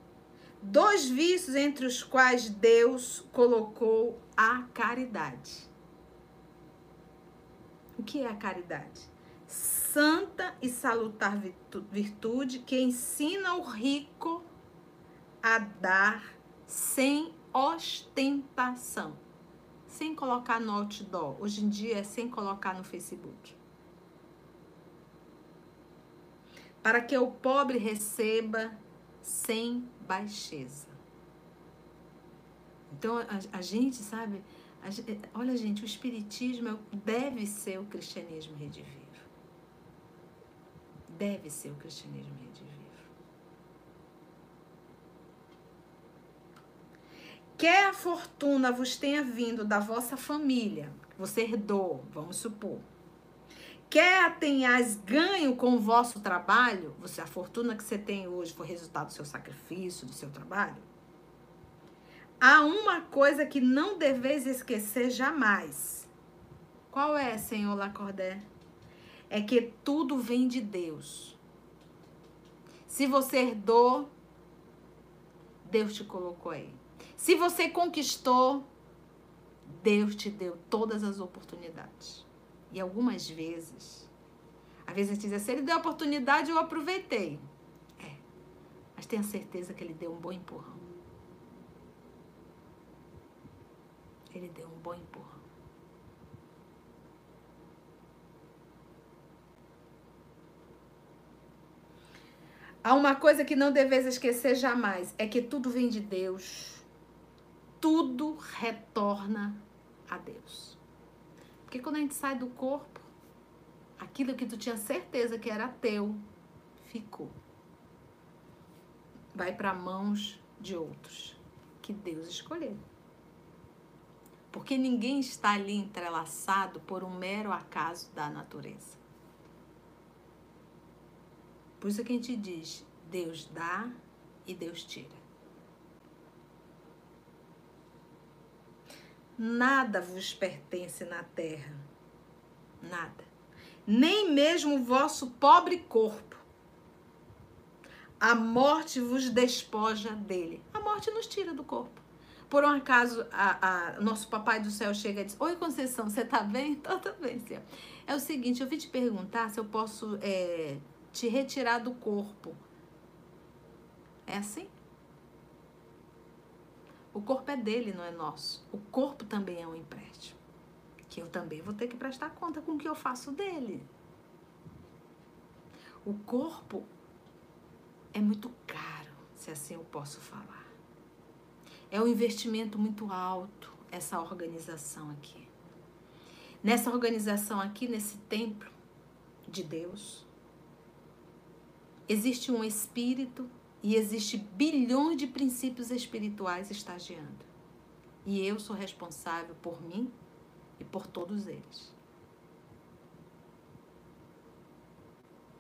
Dois vícios entre os quais Deus colocou a caridade. O que é a caridade? Santa e salutar virtude que ensina o rico a dar sem ostentação, sem colocar no outdoor. Hoje em dia é sem colocar no Facebook. Para que o pobre receba sem baixeza. Então a, a gente, sabe, a, olha gente, o espiritismo é, deve ser o cristianismo redivivo. Deve ser o cristianismo redivivo. Quer a fortuna vos tenha vindo da vossa família, você herdou, vamos supor. Quer a tenhais ganho com o vosso trabalho, você, a fortuna que você tem hoje foi resultado do seu sacrifício, do seu trabalho. Há uma coisa que não deveis esquecer jamais. Qual é, Senhor Lacordé? É que tudo vem de Deus. Se você herdou, Deus te colocou aí. Se você conquistou, Deus te deu todas as oportunidades. E algumas vezes, às vezes a gente diz assim, ele deu a oportunidade, eu aproveitei. É, mas tenha certeza que ele deu um bom empurrão. Ele deu um bom empurrão. Há uma coisa que não deveis esquecer jamais: é que tudo vem de Deus tudo retorna a Deus. Porque quando a gente sai do corpo, aquilo que tu tinha certeza que era teu, ficou. Vai para mãos de outros que Deus escolheu. Porque ninguém está ali entrelaçado por um mero acaso da natureza. Por isso que a gente diz: Deus dá e Deus tira. Nada vos pertence na terra. Nada. Nem mesmo o vosso pobre corpo. A morte vos despoja dele. A morte nos tira do corpo. Por um acaso, a, a, nosso papai do céu chega e diz: Oi, Conceição, você tá bem? Tô, tô bem, senhor. É o seguinte, eu vim te perguntar se eu posso é, te retirar do corpo. É assim? O corpo é dele, não é nosso. O corpo também é um empréstimo. Que eu também vou ter que prestar conta com o que eu faço dele. O corpo é muito caro, se assim eu posso falar. É um investimento muito alto essa organização aqui. Nessa organização aqui, nesse templo de Deus, existe um espírito e existe bilhões de princípios espirituais estagiando. E eu sou responsável por mim e por todos eles.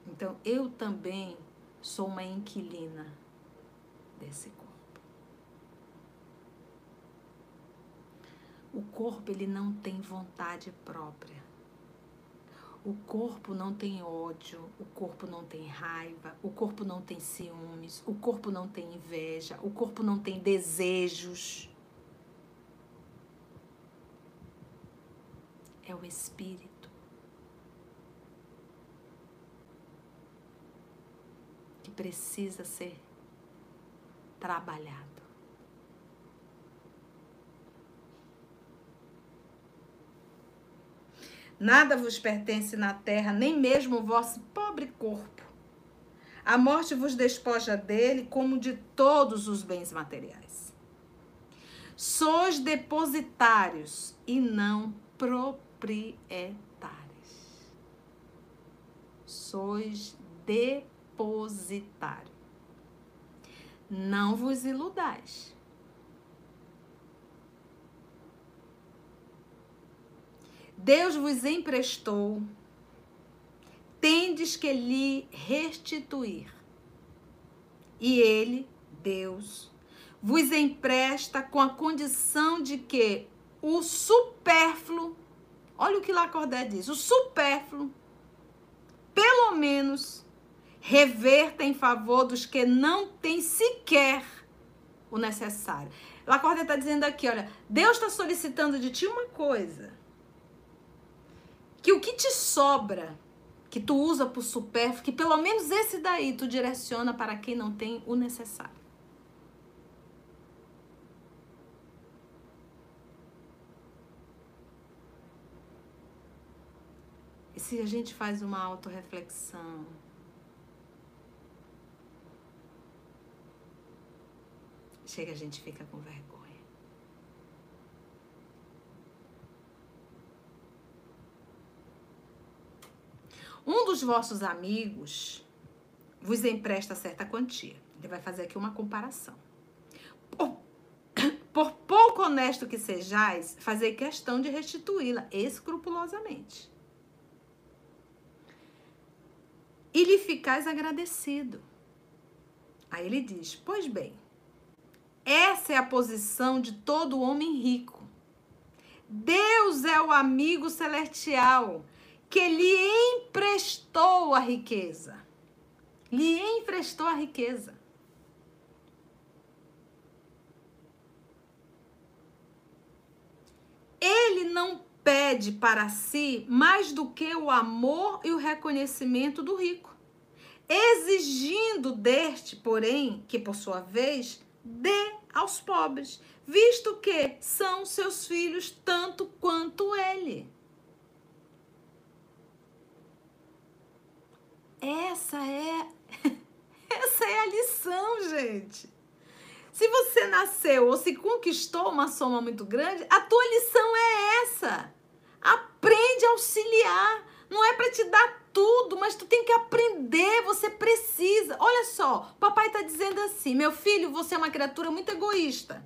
Então eu também sou uma inquilina desse corpo. O corpo ele não tem vontade própria. O corpo não tem ódio, o corpo não tem raiva, o corpo não tem ciúmes, o corpo não tem inveja, o corpo não tem desejos. É o espírito. Que precisa ser trabalhado. Nada vos pertence na terra, nem mesmo o vosso pobre corpo. A morte vos despoja dele, como de todos os bens materiais. Sois depositários e não proprietários. Sois depositário. Não vos iludais. Deus vos emprestou, tendes que lhe restituir. E ele, Deus, vos empresta com a condição de que o supérfluo, olha o que Lacordé diz, o supérfluo, pelo menos, reverta em favor dos que não têm sequer o necessário. Lacorda está dizendo aqui, olha, Deus está solicitando de ti uma coisa. Que o que te sobra, que tu usa por supérfluo, que pelo menos esse daí tu direciona para quem não tem o necessário. E se a gente faz uma autorreflexão, chega a gente fica com vergonha. Um dos vossos amigos vos empresta certa quantia. Ele vai fazer aqui uma comparação. Por, por pouco honesto que sejais, fazer questão de restituí-la escrupulosamente. E lhe ficais agradecido. Aí ele diz: Pois bem, essa é a posição de todo homem rico. Deus é o amigo celestial que lhe emprestou a riqueza. Lhe emprestou a riqueza. Ele não pede para si mais do que o amor e o reconhecimento do rico, exigindo deste, porém, que por sua vez dê aos pobres, visto que são seus filhos tanto quanto ele. Essa é essa é a lição, gente. Se você nasceu ou se conquistou uma soma muito grande, a tua lição é essa. Aprende a auxiliar. Não é para te dar tudo, mas tu tem que aprender, você precisa. Olha só, papai está dizendo assim: meu filho, você é uma criatura muito egoísta.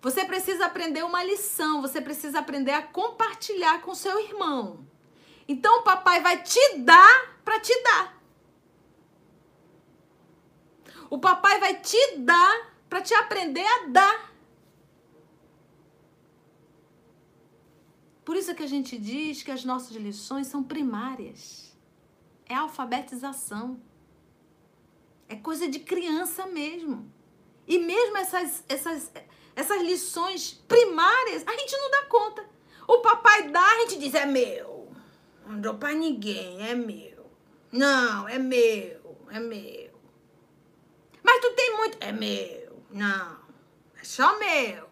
Você precisa aprender uma lição, você precisa aprender a compartilhar com seu irmão. Então o papai vai te dar para te dar. O papai vai te dar para te aprender a dar. Por isso que a gente diz que as nossas lições são primárias. É alfabetização. É coisa de criança mesmo. E mesmo essas, essas, essas lições primárias, a gente não dá conta. O papai dá, a gente diz, é meu. Não dou pra ninguém, é meu. Não, é meu, é meu. Mas tu tem muito. É meu. Não, é só meu.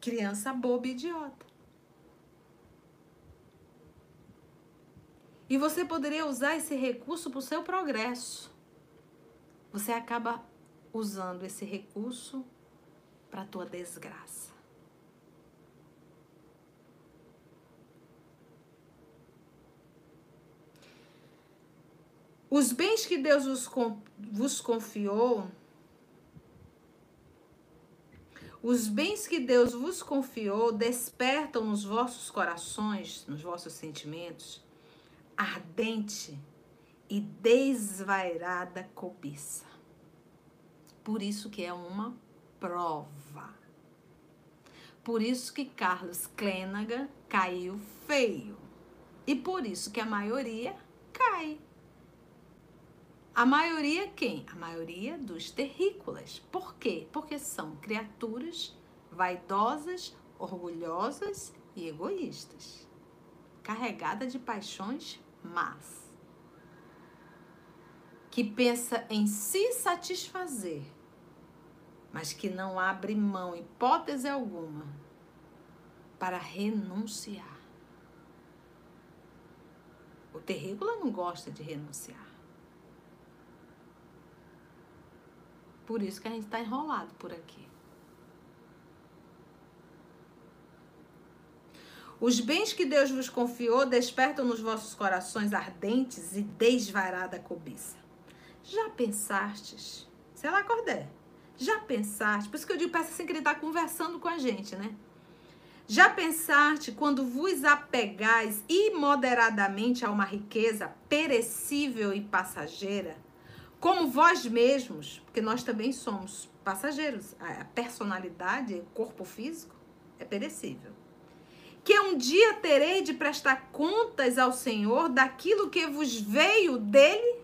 Criança boba e idiota. E você poderia usar esse recurso para o seu progresso. Você acaba usando esse recurso para a tua desgraça. Os bens que Deus vos confiou Os bens que Deus vos confiou despertam nos vossos corações, nos vossos sentimentos, ardente e desvairada cobiça. Por isso que é uma prova. Por isso que Carlos Clênaga caiu feio. E por isso que a maioria cai. A maioria quem? A maioria dos terrícolas. Por quê? Porque são criaturas vaidosas, orgulhosas e egoístas, carregada de paixões más, que pensa em se satisfazer, mas que não abre mão, hipótese alguma, para renunciar. O terrícola não gosta de renunciar. Por isso que a gente está enrolado por aqui. Os bens que Deus vos confiou despertam nos vossos corações ardentes e desvarada cobiça. Já pensastes? Sei lá, Cordé. Já pensaste? Por isso que eu digo, parece assim que ele está conversando com a gente, né? Já pensaste quando vos apegais imoderadamente a uma riqueza perecível e passageira? Como vós mesmos, porque nós também somos passageiros, a personalidade, o corpo físico é perecível. Que um dia terei de prestar contas ao Senhor daquilo que vos veio dele?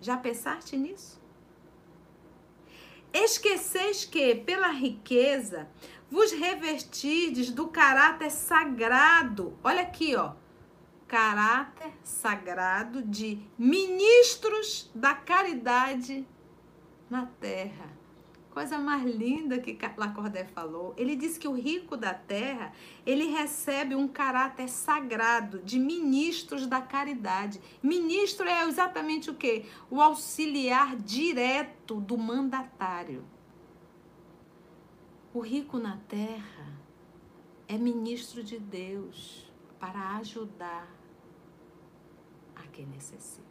Já pensaste nisso? Esqueceis que, pela riqueza, vos revestirdes do caráter sagrado. Olha aqui, ó. Caráter sagrado de ministros da caridade na terra. Coisa mais linda que Lacordaire falou. Ele disse que o rico da terra, ele recebe um caráter sagrado de ministros da caridade. Ministro é exatamente o quê? O auxiliar direto do mandatário. O rico na terra é ministro de Deus para ajudar a quem necessita.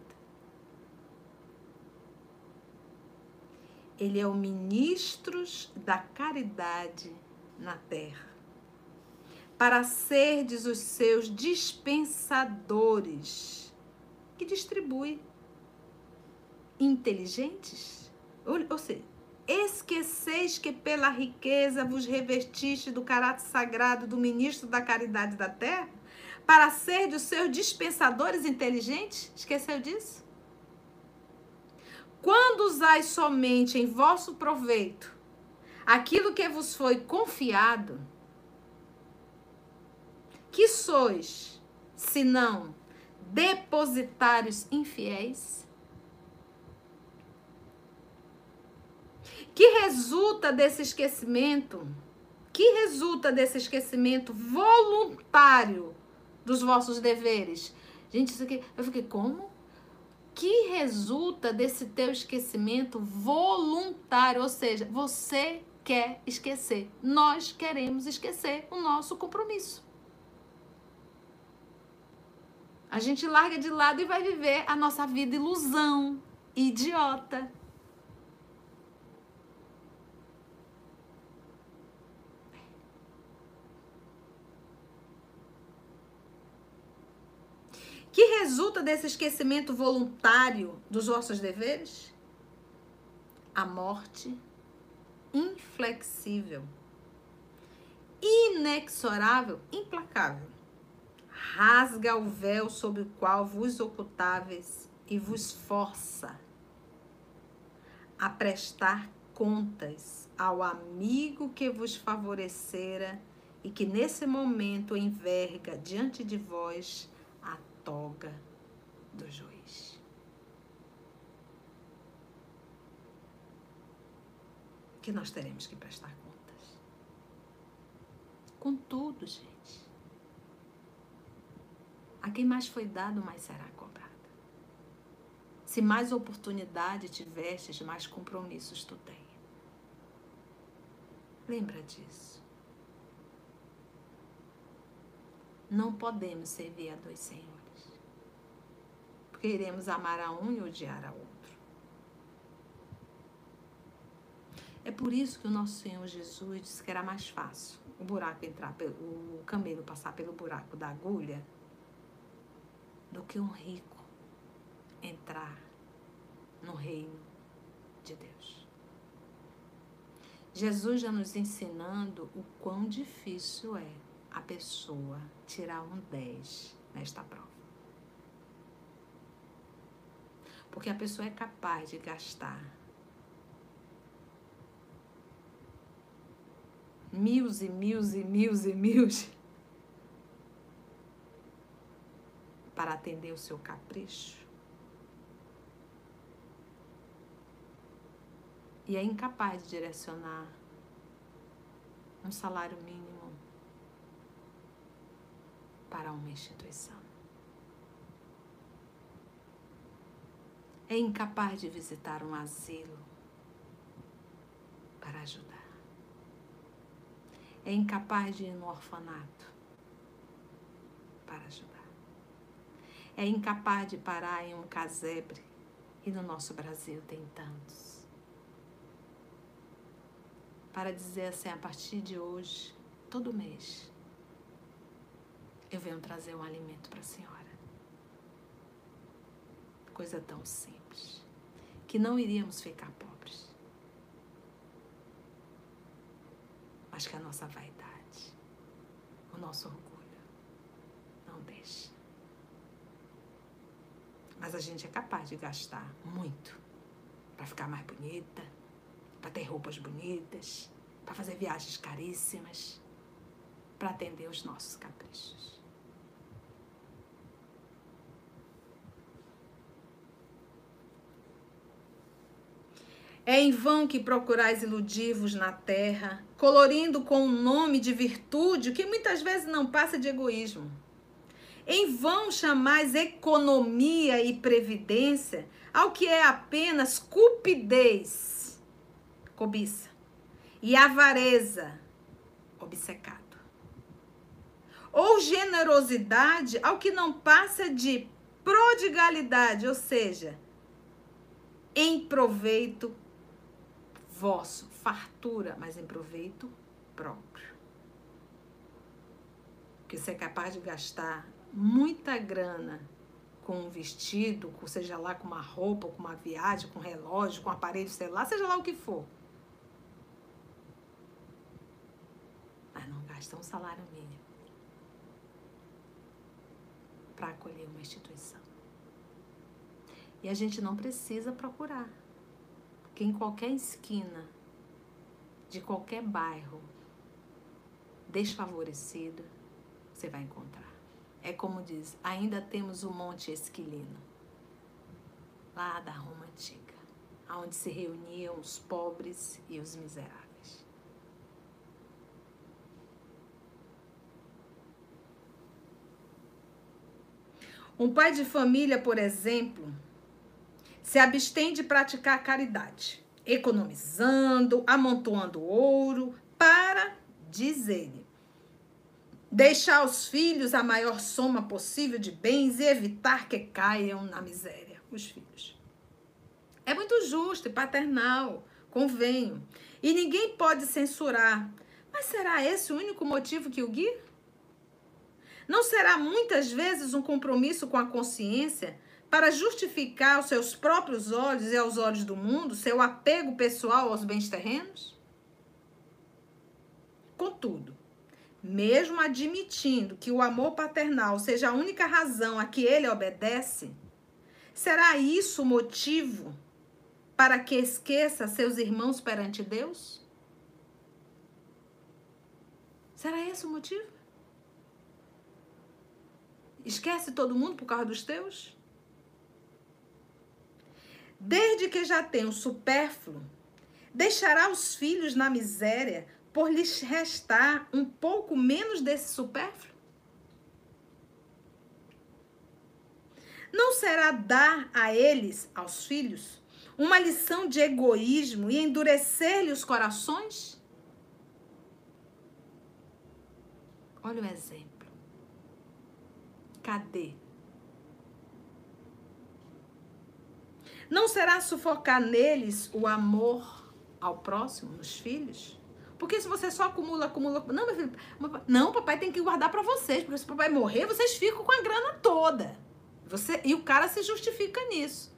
Ele é o ministro da caridade na terra. Para serdes os seus dispensadores, que distribui inteligentes, ou, ou seja, esqueceis que pela riqueza vos revestiste do caráter sagrado do ministro da caridade da terra, para ser os seus dispensadores inteligentes? Esqueceu disso? Quando usais somente em vosso proveito aquilo que vos foi confiado, que sois, senão depositários infiéis? Que resulta desse esquecimento? Que resulta desse esquecimento voluntário dos vossos deveres? Gente, isso aqui, eu fiquei, como? que resulta desse teu esquecimento voluntário, ou seja, você quer esquecer. Nós queremos esquecer o nosso compromisso. A gente larga de lado e vai viver a nossa vida ilusão, idiota. Que resulta desse esquecimento voluntário dos vossos deveres? A morte inflexível, inexorável, implacável. Rasga o véu sob o qual vos ocultáveis e vos força a prestar contas ao amigo que vos favorecera e que nesse momento enverga diante de vós toga do juiz. Que nós teremos que prestar contas. Com tudo, gente. A quem mais foi dado, mais será cobrado. Se mais oportunidade tivestes, mais compromissos tu tens. Lembra disso. Não podemos servir a dois senhores porque iremos amar a um e odiar a outro. É por isso que o nosso Senhor Jesus disse que era mais fácil o buraco entrar, o camelo passar pelo buraco da agulha do que um rico entrar no reino de Deus. Jesus já nos ensinando o quão difícil é a pessoa tirar um 10 nesta prova. Porque a pessoa é capaz de gastar mil e mil e mil e mil para atender o seu capricho. E é incapaz de direcionar um salário mínimo para uma instituição. É incapaz de visitar um asilo para ajudar. É incapaz de ir no orfanato para ajudar. É incapaz de parar em um casebre e no nosso Brasil tem tantos. Para dizer assim, a partir de hoje, todo mês, eu venho trazer um alimento para a senhora coisa tão simples, que não iríamos ficar pobres. Mas que a nossa vaidade, o nosso orgulho, não deixe. Mas a gente é capaz de gastar muito para ficar mais bonita, para ter roupas bonitas, para fazer viagens caríssimas, para atender os nossos caprichos. É em vão que procurais iludir-vos na terra, colorindo com o um nome de virtude que muitas vezes não passa de egoísmo. Em vão chamais economia e previdência ao que é apenas cupidez, cobiça, e avareza, obcecado. Ou generosidade ao que não passa de prodigalidade, ou seja, em proveito vosso, fartura, mas em proveito próprio. Que você é capaz de gastar muita grana com um vestido, seja lá com uma roupa, com uma viagem, com um relógio, com um aparelho celular, seja lá o que for. Mas não gasta um salário mínimo para acolher uma instituição. E a gente não precisa procurar que em qualquer esquina de qualquer bairro desfavorecido você vai encontrar. É como diz, ainda temos o Monte Esquilino, lá da Roma Antiga, onde se reuniam os pobres e os miseráveis. Um pai de família, por exemplo, se abstém de praticar caridade, economizando, amontoando ouro, para, diz ele, deixar aos filhos a maior soma possível de bens e evitar que caiam na miséria, os filhos. É muito justo e paternal, convenho. E ninguém pode censurar. Mas será esse o único motivo que o guia? Não será muitas vezes um compromisso com a consciência para justificar aos seus próprios olhos e aos olhos do mundo seu apego pessoal aos bens terrenos? Contudo, mesmo admitindo que o amor paternal seja a única razão a que ele obedece, será isso o motivo para que esqueça seus irmãos perante Deus? Será esse o motivo? Esquece todo mundo por causa dos teus? Desde que já tem o supérfluo, deixará os filhos na miséria por lhes restar um pouco menos desse supérfluo? Não será dar a eles, aos filhos, uma lição de egoísmo e endurecer-lhe os corações? Olha o exemplo. Cadê Não será sufocar neles o amor ao próximo, nos filhos? Porque se você só acumula, acumula. Não, meu filho, não, papai tem que guardar para vocês, porque se o papai morrer, vocês ficam com a grana toda. Você, e o cara se justifica nisso.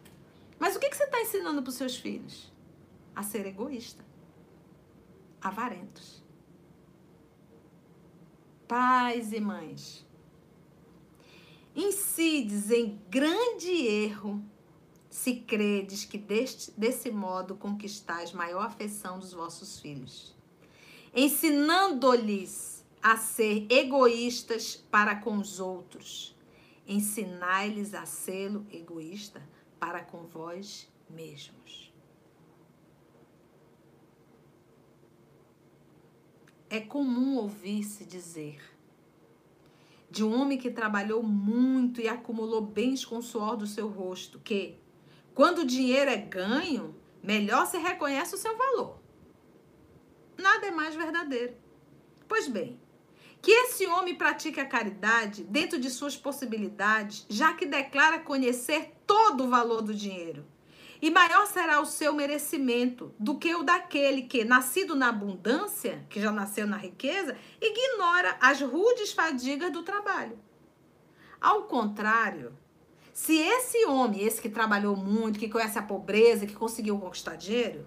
Mas o que, que você está ensinando para os seus filhos? A ser egoísta, avarentos. Pais e mães, incides em grande erro se credes que deste, desse modo conquistais maior afeição dos vossos filhos, ensinando-lhes a ser egoístas para com os outros, ensinai-lhes a ser egoísta para com vós mesmos. É comum ouvir-se dizer de um homem que trabalhou muito e acumulou bens com o suor do seu rosto, que, quando o dinheiro é ganho, melhor se reconhece o seu valor. Nada é mais verdadeiro. Pois bem, que esse homem pratique a caridade dentro de suas possibilidades, já que declara conhecer todo o valor do dinheiro. E maior será o seu merecimento do que o daquele que, nascido na abundância, que já nasceu na riqueza, ignora as rudes fadigas do trabalho. Ao contrário, se esse homem, esse que trabalhou muito, que conhece a pobreza, que conseguiu conquistar dinheiro,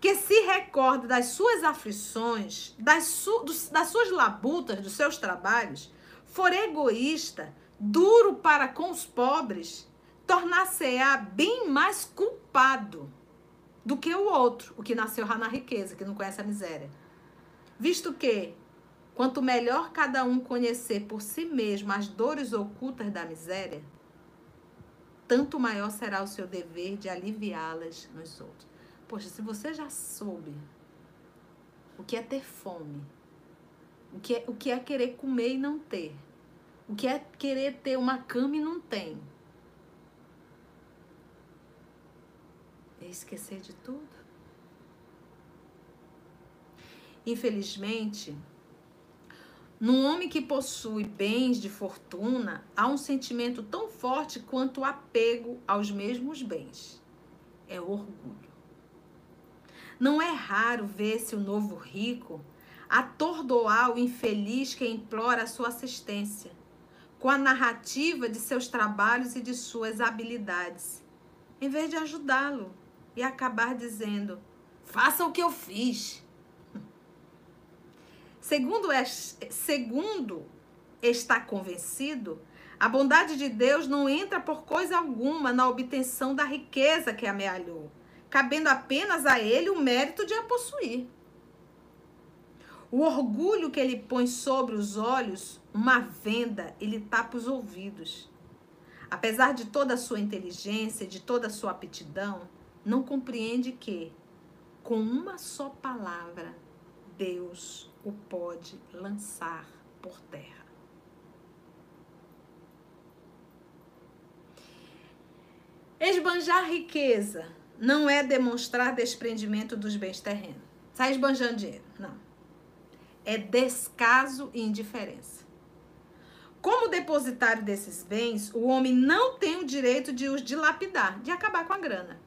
que se recorda das suas aflições, das, su, das suas labutas, dos seus trabalhos, for egoísta, duro para com os pobres, tornar-se-á bem mais culpado do que o outro, o que nasceu na riqueza, que não conhece a miséria. Visto que, quanto melhor cada um conhecer por si mesmo as dores ocultas da miséria, tanto maior será o seu dever de aliviá-las nos outros. Poxa, se você já soube o que é ter fome, o que é, o que é querer comer e não ter, o que é querer ter uma cama e não tem, é esquecer de tudo. Infelizmente, num homem que possui bens de fortuna, há um sentimento tão forte quanto o apego aos mesmos bens. É o orgulho. Não é raro ver-se o novo rico atordoar o infeliz que implora a sua assistência, com a narrativa de seus trabalhos e de suas habilidades, em vez de ajudá-lo e acabar dizendo: faça o que eu fiz. Segundo, segundo está convencido, a bondade de Deus não entra por coisa alguma na obtenção da riqueza que amealhou, cabendo apenas a ele o mérito de a possuir. O orgulho que ele põe sobre os olhos, uma venda, ele tapa os ouvidos. Apesar de toda a sua inteligência, de toda a sua aptidão, não compreende que, com uma só palavra, Deus o pode lançar por terra. Esbanjar riqueza não é demonstrar desprendimento dos bens terrenos. Sai esbanjando dinheiro. Não. É descaso e indiferença. Como depositário desses bens, o homem não tem o direito de os dilapidar, de acabar com a grana,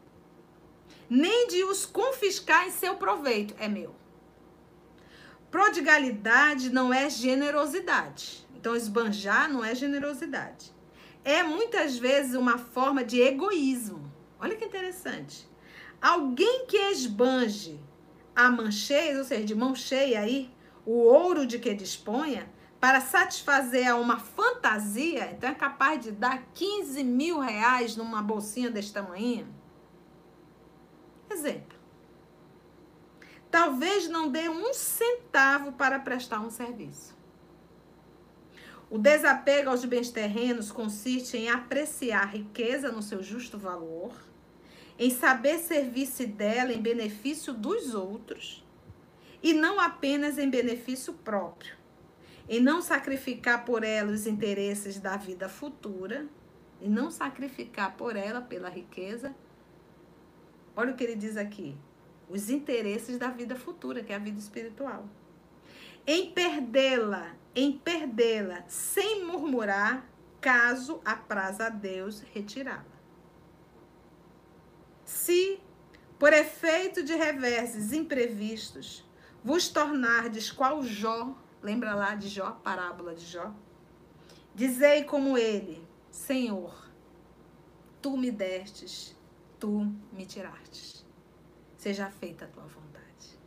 nem de os confiscar em seu proveito. É meu. Prodigalidade não é generosidade. Então, esbanjar não é generosidade. É muitas vezes uma forma de egoísmo. Olha que interessante. Alguém que esbanje a mancheia, ou seja, de mão cheia aí, o ouro de que disponha, para satisfazer a uma fantasia, então é capaz de dar 15 mil reais numa bolsinha desse tamanho. Exemplo talvez não dê um centavo para prestar um serviço. O desapego aos bens terrenos consiste em apreciar a riqueza no seu justo valor, em saber servir-se dela em benefício dos outros e não apenas em benefício próprio, em não sacrificar por ela os interesses da vida futura e não sacrificar por ela pela riqueza. Olha o que ele diz aqui: os interesses da vida futura, que é a vida espiritual. Em perdê-la, em perdê-la sem murmurar, caso apraza a Deus retirá-la. Se, por efeito de reverses imprevistos, vos tornardes qual Jó, lembra lá de Jó, parábola de Jó? Dizei como ele, Senhor, tu me destes, tu me tirastes seja feita a tua vontade.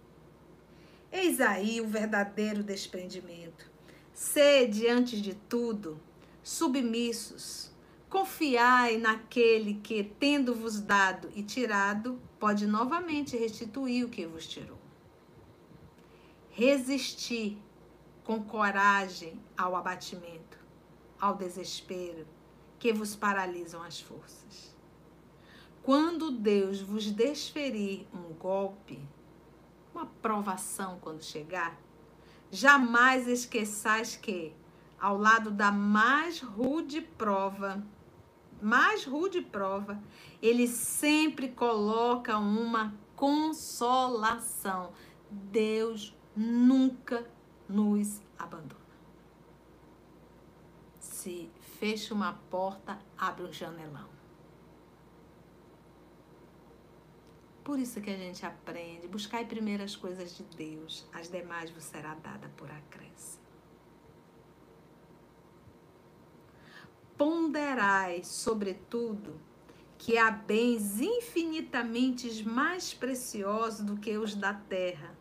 Eis aí o verdadeiro desprendimento. Sede, antes de tudo, submissos. Confiai naquele que, tendo-vos dado e tirado, pode novamente restituir o que vos tirou. Resisti com coragem ao abatimento, ao desespero que vos paralisam as forças. Quando Deus vos desferir um golpe, uma provação quando chegar, jamais esqueçais que, ao lado da mais rude prova, mais rude prova, ele sempre coloca uma consolação. Deus nunca nos abandona. Se fecha uma porta, abre um janelão. Por isso que a gente aprende, buscai primeiro as coisas de Deus, as demais vos será dada por acréscimo. Ponderai, sobretudo, que há bens infinitamente mais preciosos do que os da terra.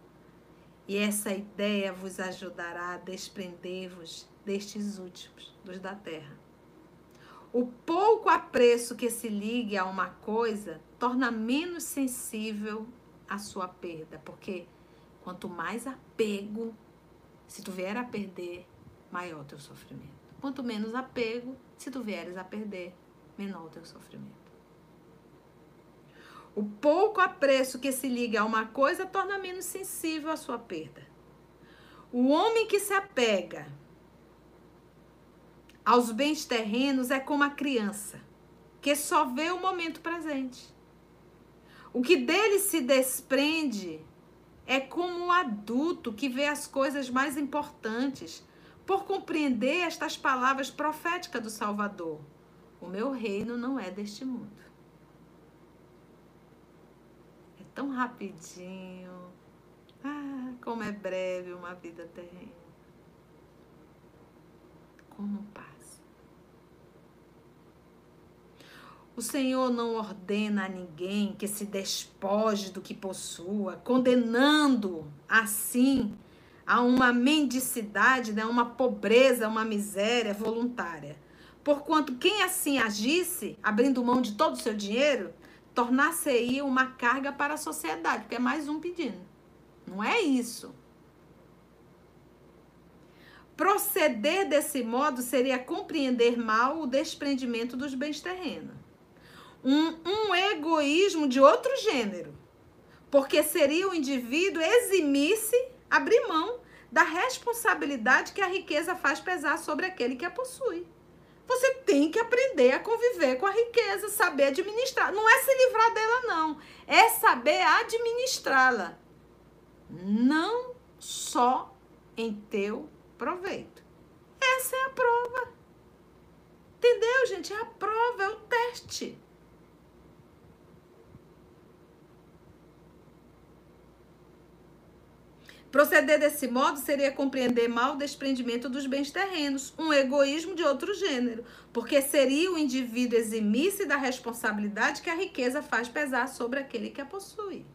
E essa ideia vos ajudará a desprender-vos destes últimos, dos da terra. O pouco apreço que se ligue a uma coisa torna menos sensível a sua perda, porque quanto mais apego, se tu vier a perder, maior o teu sofrimento. Quanto menos apego, se tu vieres a perder, menor o teu sofrimento. O pouco apreço que se liga a uma coisa torna menos sensível à sua perda. O homem que se apega aos bens terrenos é como a criança, que só vê o momento presente. O que dele se desprende é como o adulto que vê as coisas mais importantes por compreender estas palavras proféticas do Salvador. O meu reino não é deste mundo. É tão rapidinho. Ah, como é breve uma vida terrena. Como passa. O Senhor não ordena a ninguém que se despoje do que possua, condenando assim a uma mendicidade, né, uma pobreza, uma miséria voluntária. Porquanto quem assim agisse, abrindo mão de todo o seu dinheiro, tornar-se-ia uma carga para a sociedade, porque é mais um pedindo. Não é isso. Proceder desse modo seria compreender mal o desprendimento dos bens terrenos um, um egoísmo de outro gênero. Porque seria o indivíduo eximir-se, abrir mão da responsabilidade que a riqueza faz pesar sobre aquele que a possui. Você tem que aprender a conviver com a riqueza, saber administrar. Não é se livrar dela, não. É saber administrá-la. Não só em teu proveito. Essa é a prova. Entendeu, gente? É a prova, é o teste. Proceder desse modo seria compreender mal o desprendimento dos bens terrenos, um egoísmo de outro gênero, porque seria o indivíduo eximir-se da responsabilidade que a riqueza faz pesar sobre aquele que a possui.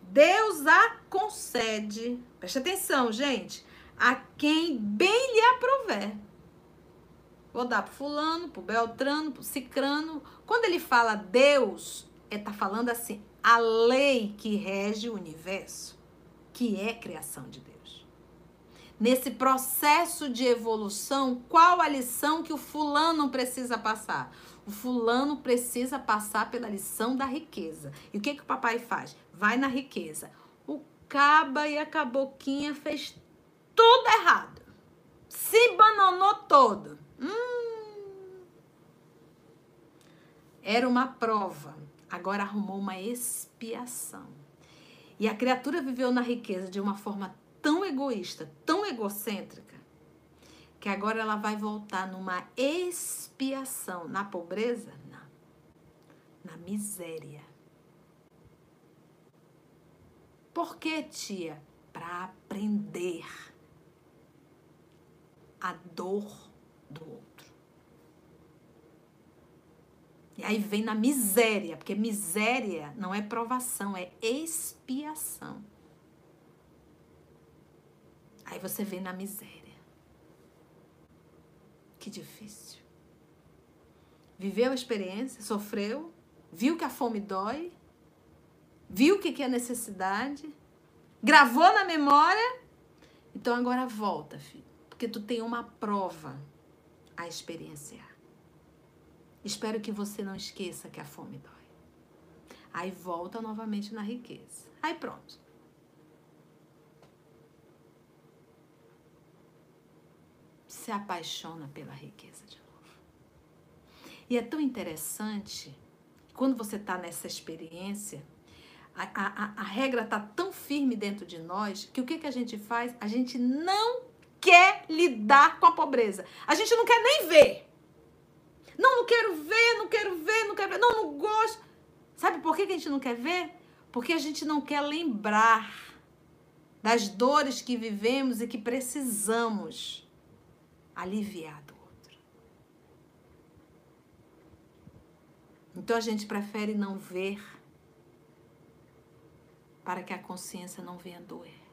Deus a concede, preste atenção, gente, a quem bem lhe aprover. Vou dar para fulano, para Beltrano, para Cicrano. Quando ele fala Deus, ele está falando assim, a lei que rege o universo que é criação de Deus. Nesse processo de evolução, qual a lição que o fulano precisa passar? O fulano precisa passar pela lição da riqueza. E o que, que o papai faz? Vai na riqueza. O caba e a caboquinha fez tudo errado. Se bananou todo. Hum. Era uma prova. Agora arrumou uma expiação. E a criatura viveu na riqueza de uma forma tão egoísta, tão egocêntrica, que agora ela vai voltar numa expiação. Na pobreza? Não. Na miséria. Por que, tia? Para aprender a dor do outro. E aí vem na miséria, porque miséria não é provação, é expiação. Aí você vem na miséria. Que difícil. Viveu a experiência, sofreu, viu que a fome dói, viu o que é necessidade, gravou na memória. Então agora volta, filho, porque tu tem uma prova a experienciar. Espero que você não esqueça que a fome dói. Aí volta novamente na riqueza. Aí pronto. Se apaixona pela riqueza de novo. E é tão interessante, quando você está nessa experiência, a, a, a regra está tão firme dentro de nós que o que, que a gente faz? A gente não quer lidar com a pobreza. A gente não quer nem ver. Não, não quero ver, não quero ver, não quero ver. Não, não gosto. Sabe por que a gente não quer ver? Porque a gente não quer lembrar das dores que vivemos e que precisamos aliviar do outro. Então a gente prefere não ver para que a consciência não venha doer.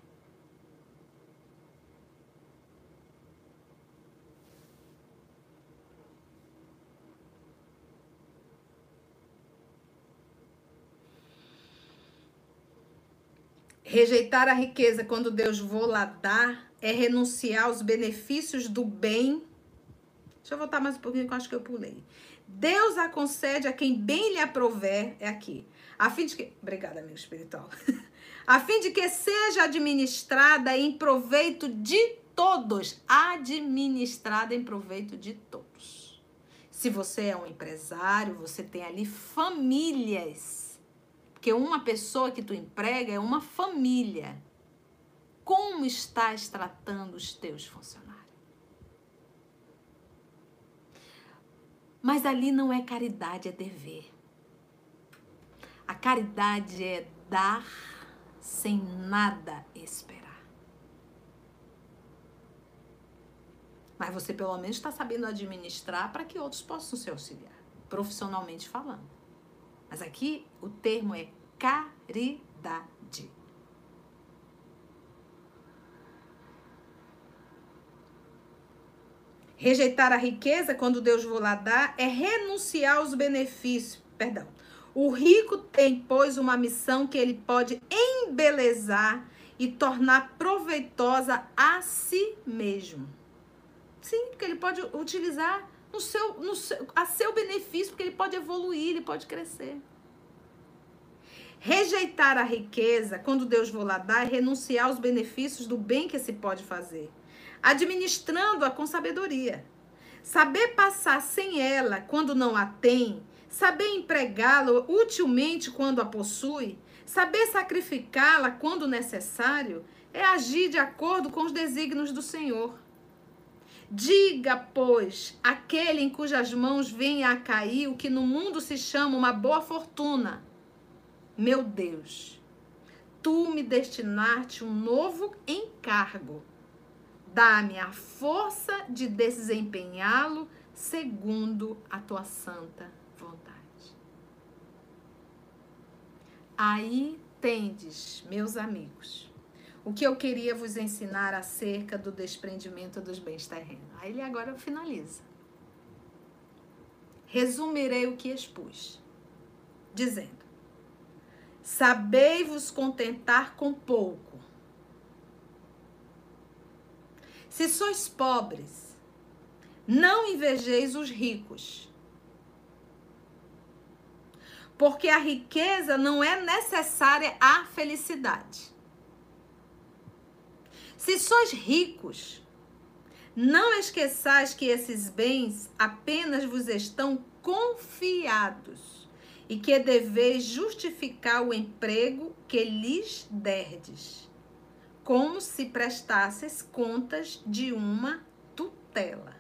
Rejeitar a riqueza quando Deus vou lá dar é renunciar aos benefícios do bem. Deixa eu voltar mais um pouquinho que eu acho que eu pulei. Deus a concede a quem bem lhe aprover, é aqui, a fim de que, obrigada, amigo espiritual, a fim de que seja administrada em proveito de todos, administrada em proveito de todos. Se você é um empresário, você tem ali famílias, porque uma pessoa que tu emprega é uma família. Como estás tratando os teus funcionários? Mas ali não é caridade, é dever. A caridade é dar sem nada esperar. Mas você pelo menos está sabendo administrar para que outros possam se auxiliar, profissionalmente falando. Mas aqui o termo é caridade. Rejeitar a riqueza quando Deus vou lá dar é renunciar aos benefícios. Perdão. O rico tem, pois, uma missão que ele pode embelezar e tornar proveitosa a si mesmo. Sim, porque ele pode utilizar no seu, no seu, a seu benefício, porque ele pode evoluir, ele pode crescer. Rejeitar a riqueza, quando Deus vou lá dar, é renunciar aos benefícios do bem que se pode fazer administrando-a com sabedoria. Saber passar sem ela quando não a tem, saber empregá-la utilmente quando a possui, saber sacrificá-la quando necessário, é agir de acordo com os desígnios do Senhor. Diga, pois, aquele em cujas mãos venha a cair o que no mundo se chama uma boa fortuna. Meu Deus, tu me destinaste um novo encargo Dá-me a força de desempenhá-lo segundo a tua santa vontade. Aí tendes, meus amigos, o que eu queria vos ensinar acerca do desprendimento dos bens terrenos. Aí ele agora finaliza. Resumirei o que expus, dizendo: Sabei-vos contentar com pouco Se sois pobres, não invejeis os ricos. Porque a riqueza não é necessária à felicidade. Se sois ricos, não esqueçais que esses bens apenas vos estão confiados e que deveis justificar o emprego que lhes derdes como se prestasses contas de uma tutela.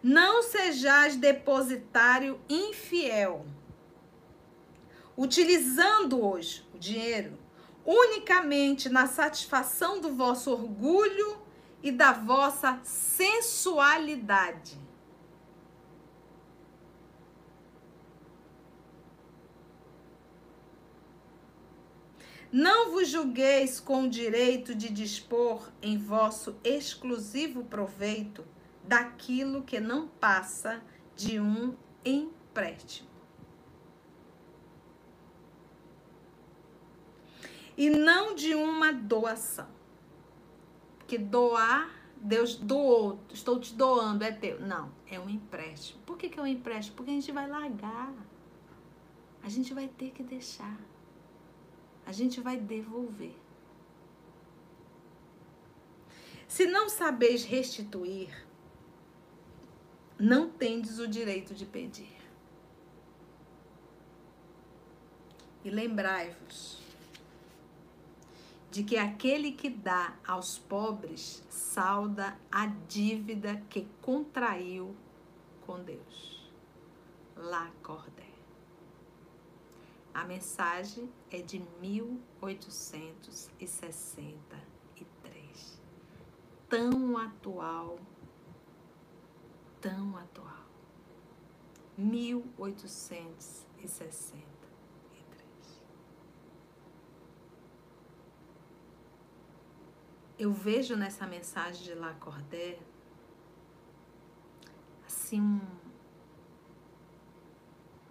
Não sejais depositário infiel, utilizando-os, o dinheiro, unicamente na satisfação do vosso orgulho e da vossa sensualidade Não vos julgueis com o direito de dispor em vosso exclusivo proveito daquilo que não passa de um empréstimo. E não de uma doação. Porque doar, Deus doou, estou te doando, é teu. Não, é um empréstimo. Por que, que é um empréstimo? Porque a gente vai largar. A gente vai ter que deixar a gente vai devolver. Se não sabeis restituir, não tendes o direito de pedir. E lembrai-vos de que aquele que dá aos pobres salda a dívida que contraiu com Deus. Lá Cordé. A mensagem é de 1863. Tão atual, tão atual. 1863. Eu vejo nessa mensagem de Lacordaire assim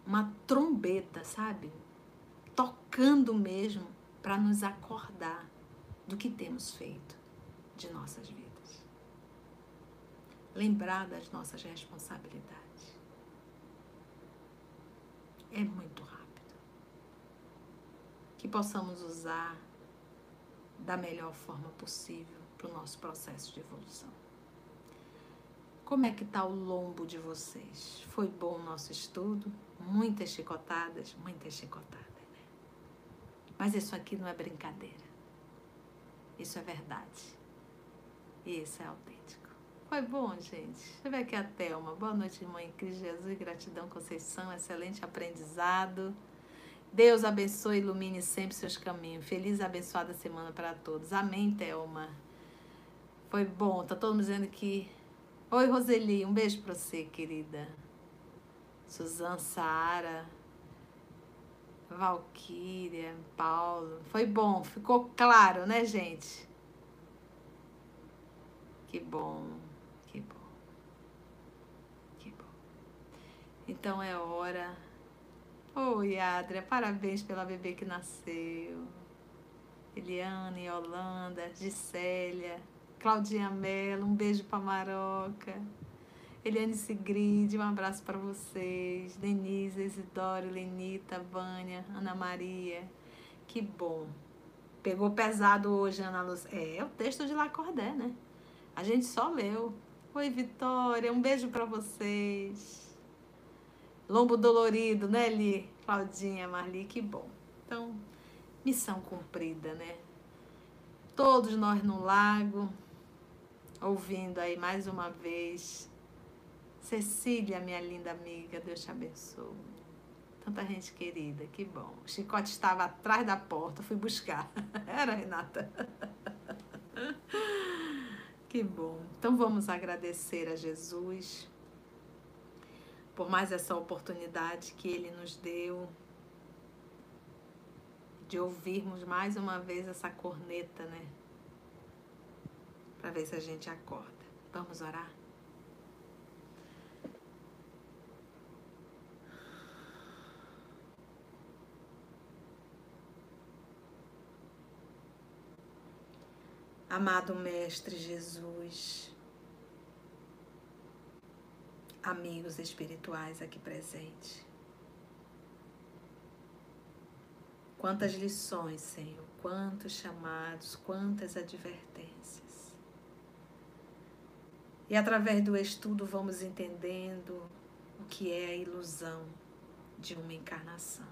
uma trombeta, sabe? tocando mesmo para nos acordar do que temos feito de nossas vidas. Lembrar das nossas responsabilidades. É muito rápido. Que possamos usar da melhor forma possível para o nosso processo de evolução. Como é que está o lombo de vocês? Foi bom o nosso estudo? Muitas chicotadas, muitas chicotadas. Né? Mas isso aqui não é brincadeira. Isso é verdade. E isso é autêntico. Foi bom, gente. Deixa eu ver aqui a Thelma. Boa noite, irmã em Cristo Jesus. Gratidão, Conceição. Excelente aprendizado. Deus abençoe e ilumine sempre seus caminhos. Feliz e abençoada semana para todos. Amém, Thelma. Foi bom. Tá todo mundo dizendo que Oi, Roseli, um beijo para você, querida. Suzana, Sara, Valquíria, Paulo. Foi bom, ficou claro, né, gente? Que bom, que bom. Que bom. Então é hora. Oi, Adria, parabéns pela bebê que nasceu. Eliane, Holanda, Gisélia. Claudinha Mello, um beijo para Maroca. Eliane Sigrid, um abraço para vocês. Denise, Isidoro, Lenita, Vânia, Ana Maria. Que bom. Pegou pesado hoje, Ana Luz. É, é o texto de Lacordé, né? A gente só leu. Oi, Vitória, um beijo para vocês. Lombo dolorido, né, Li? Claudinha, Marli, que bom. Então, missão cumprida, né? Todos nós no lago, ouvindo aí mais uma vez. Cecília, minha linda amiga, Deus te abençoe. Tanta gente querida, que bom. O chicote estava atrás da porta, fui buscar. Era, Renata? Que bom. Então vamos agradecer a Jesus por mais essa oportunidade que ele nos deu de ouvirmos mais uma vez essa corneta, né? para ver se a gente acorda. Vamos orar? Amado Mestre Jesus, amigos espirituais aqui presentes, quantas lições, Senhor, quantos chamados, quantas advertências. E através do estudo vamos entendendo o que é a ilusão de uma encarnação.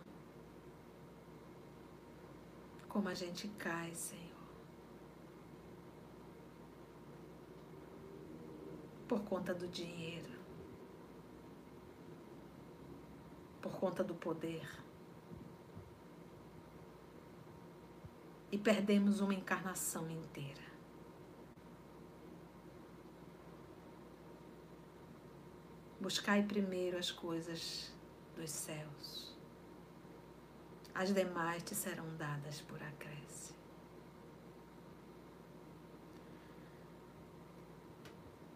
Como a gente cai, Senhor. Por conta do dinheiro. Por conta do poder. E perdemos uma encarnação inteira. Buscai primeiro as coisas dos céus. As demais te serão dadas por acréscimo.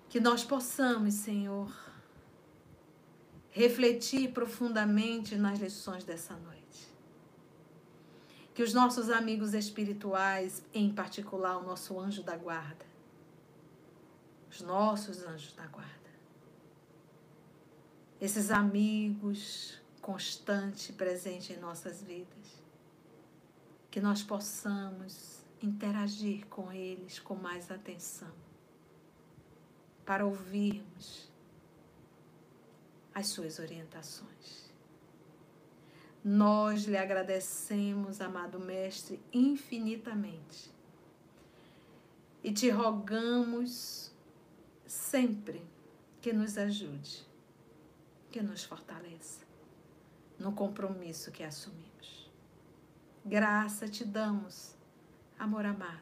Que nós possamos, Senhor, refletir profundamente nas lições dessa noite. Que os nossos amigos espirituais, em particular o nosso anjo da guarda, os nossos anjos da guarda, esses amigos constante presente em nossas vidas. Que nós possamos interagir com eles com mais atenção, para ouvirmos as suas orientações. Nós lhe agradecemos, amado Mestre, infinitamente e te rogamos sempre que nos ajude que nos fortaleça no compromisso que assumimos. Graça te damos, amor amado.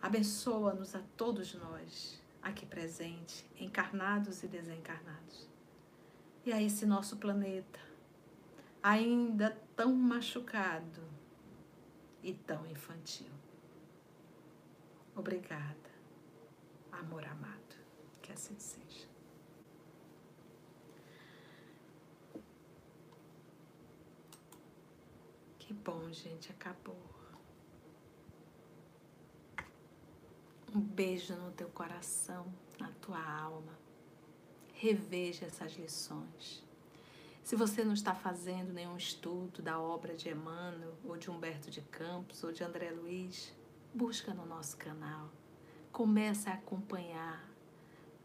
Abençoa-nos a todos nós, aqui presente, encarnados e desencarnados. E a esse nosso planeta, ainda tão machucado e tão infantil. Obrigada, amor amado. Que assim seja. Que bom, gente, acabou. Um beijo no teu coração, na tua alma. Reveja essas lições. Se você não está fazendo nenhum estudo da obra de Emmanuel, ou de Humberto de Campos, ou de André Luiz, busca no nosso canal. Comece a acompanhar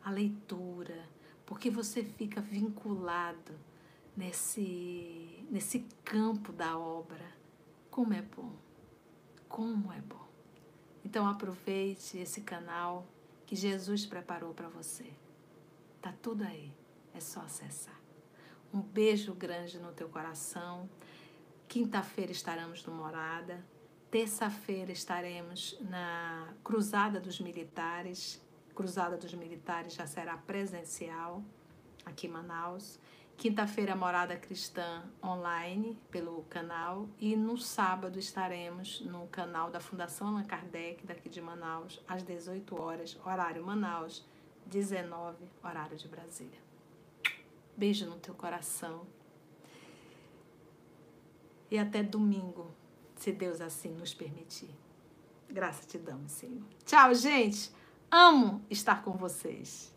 a leitura, porque você fica vinculado nesse, nesse campo da obra. Como é bom! Como é bom! Então aproveite esse canal que Jesus preparou para você. Tá tudo aí, é só acessar. Um beijo grande no teu coração. Quinta-feira estaremos no Morada. Terça-feira estaremos na Cruzada dos Militares. Cruzada dos Militares já será presencial aqui em Manaus. Quinta-feira, Morada Cristã online pelo canal. E no sábado estaremos no canal da Fundação Allan Kardec, daqui de Manaus, às 18 horas, horário Manaus, 19, horário de Brasília. Beijo no teu coração. E até domingo, se Deus assim nos permitir. Graça te damos, Senhor. Tchau, gente. Amo estar com vocês.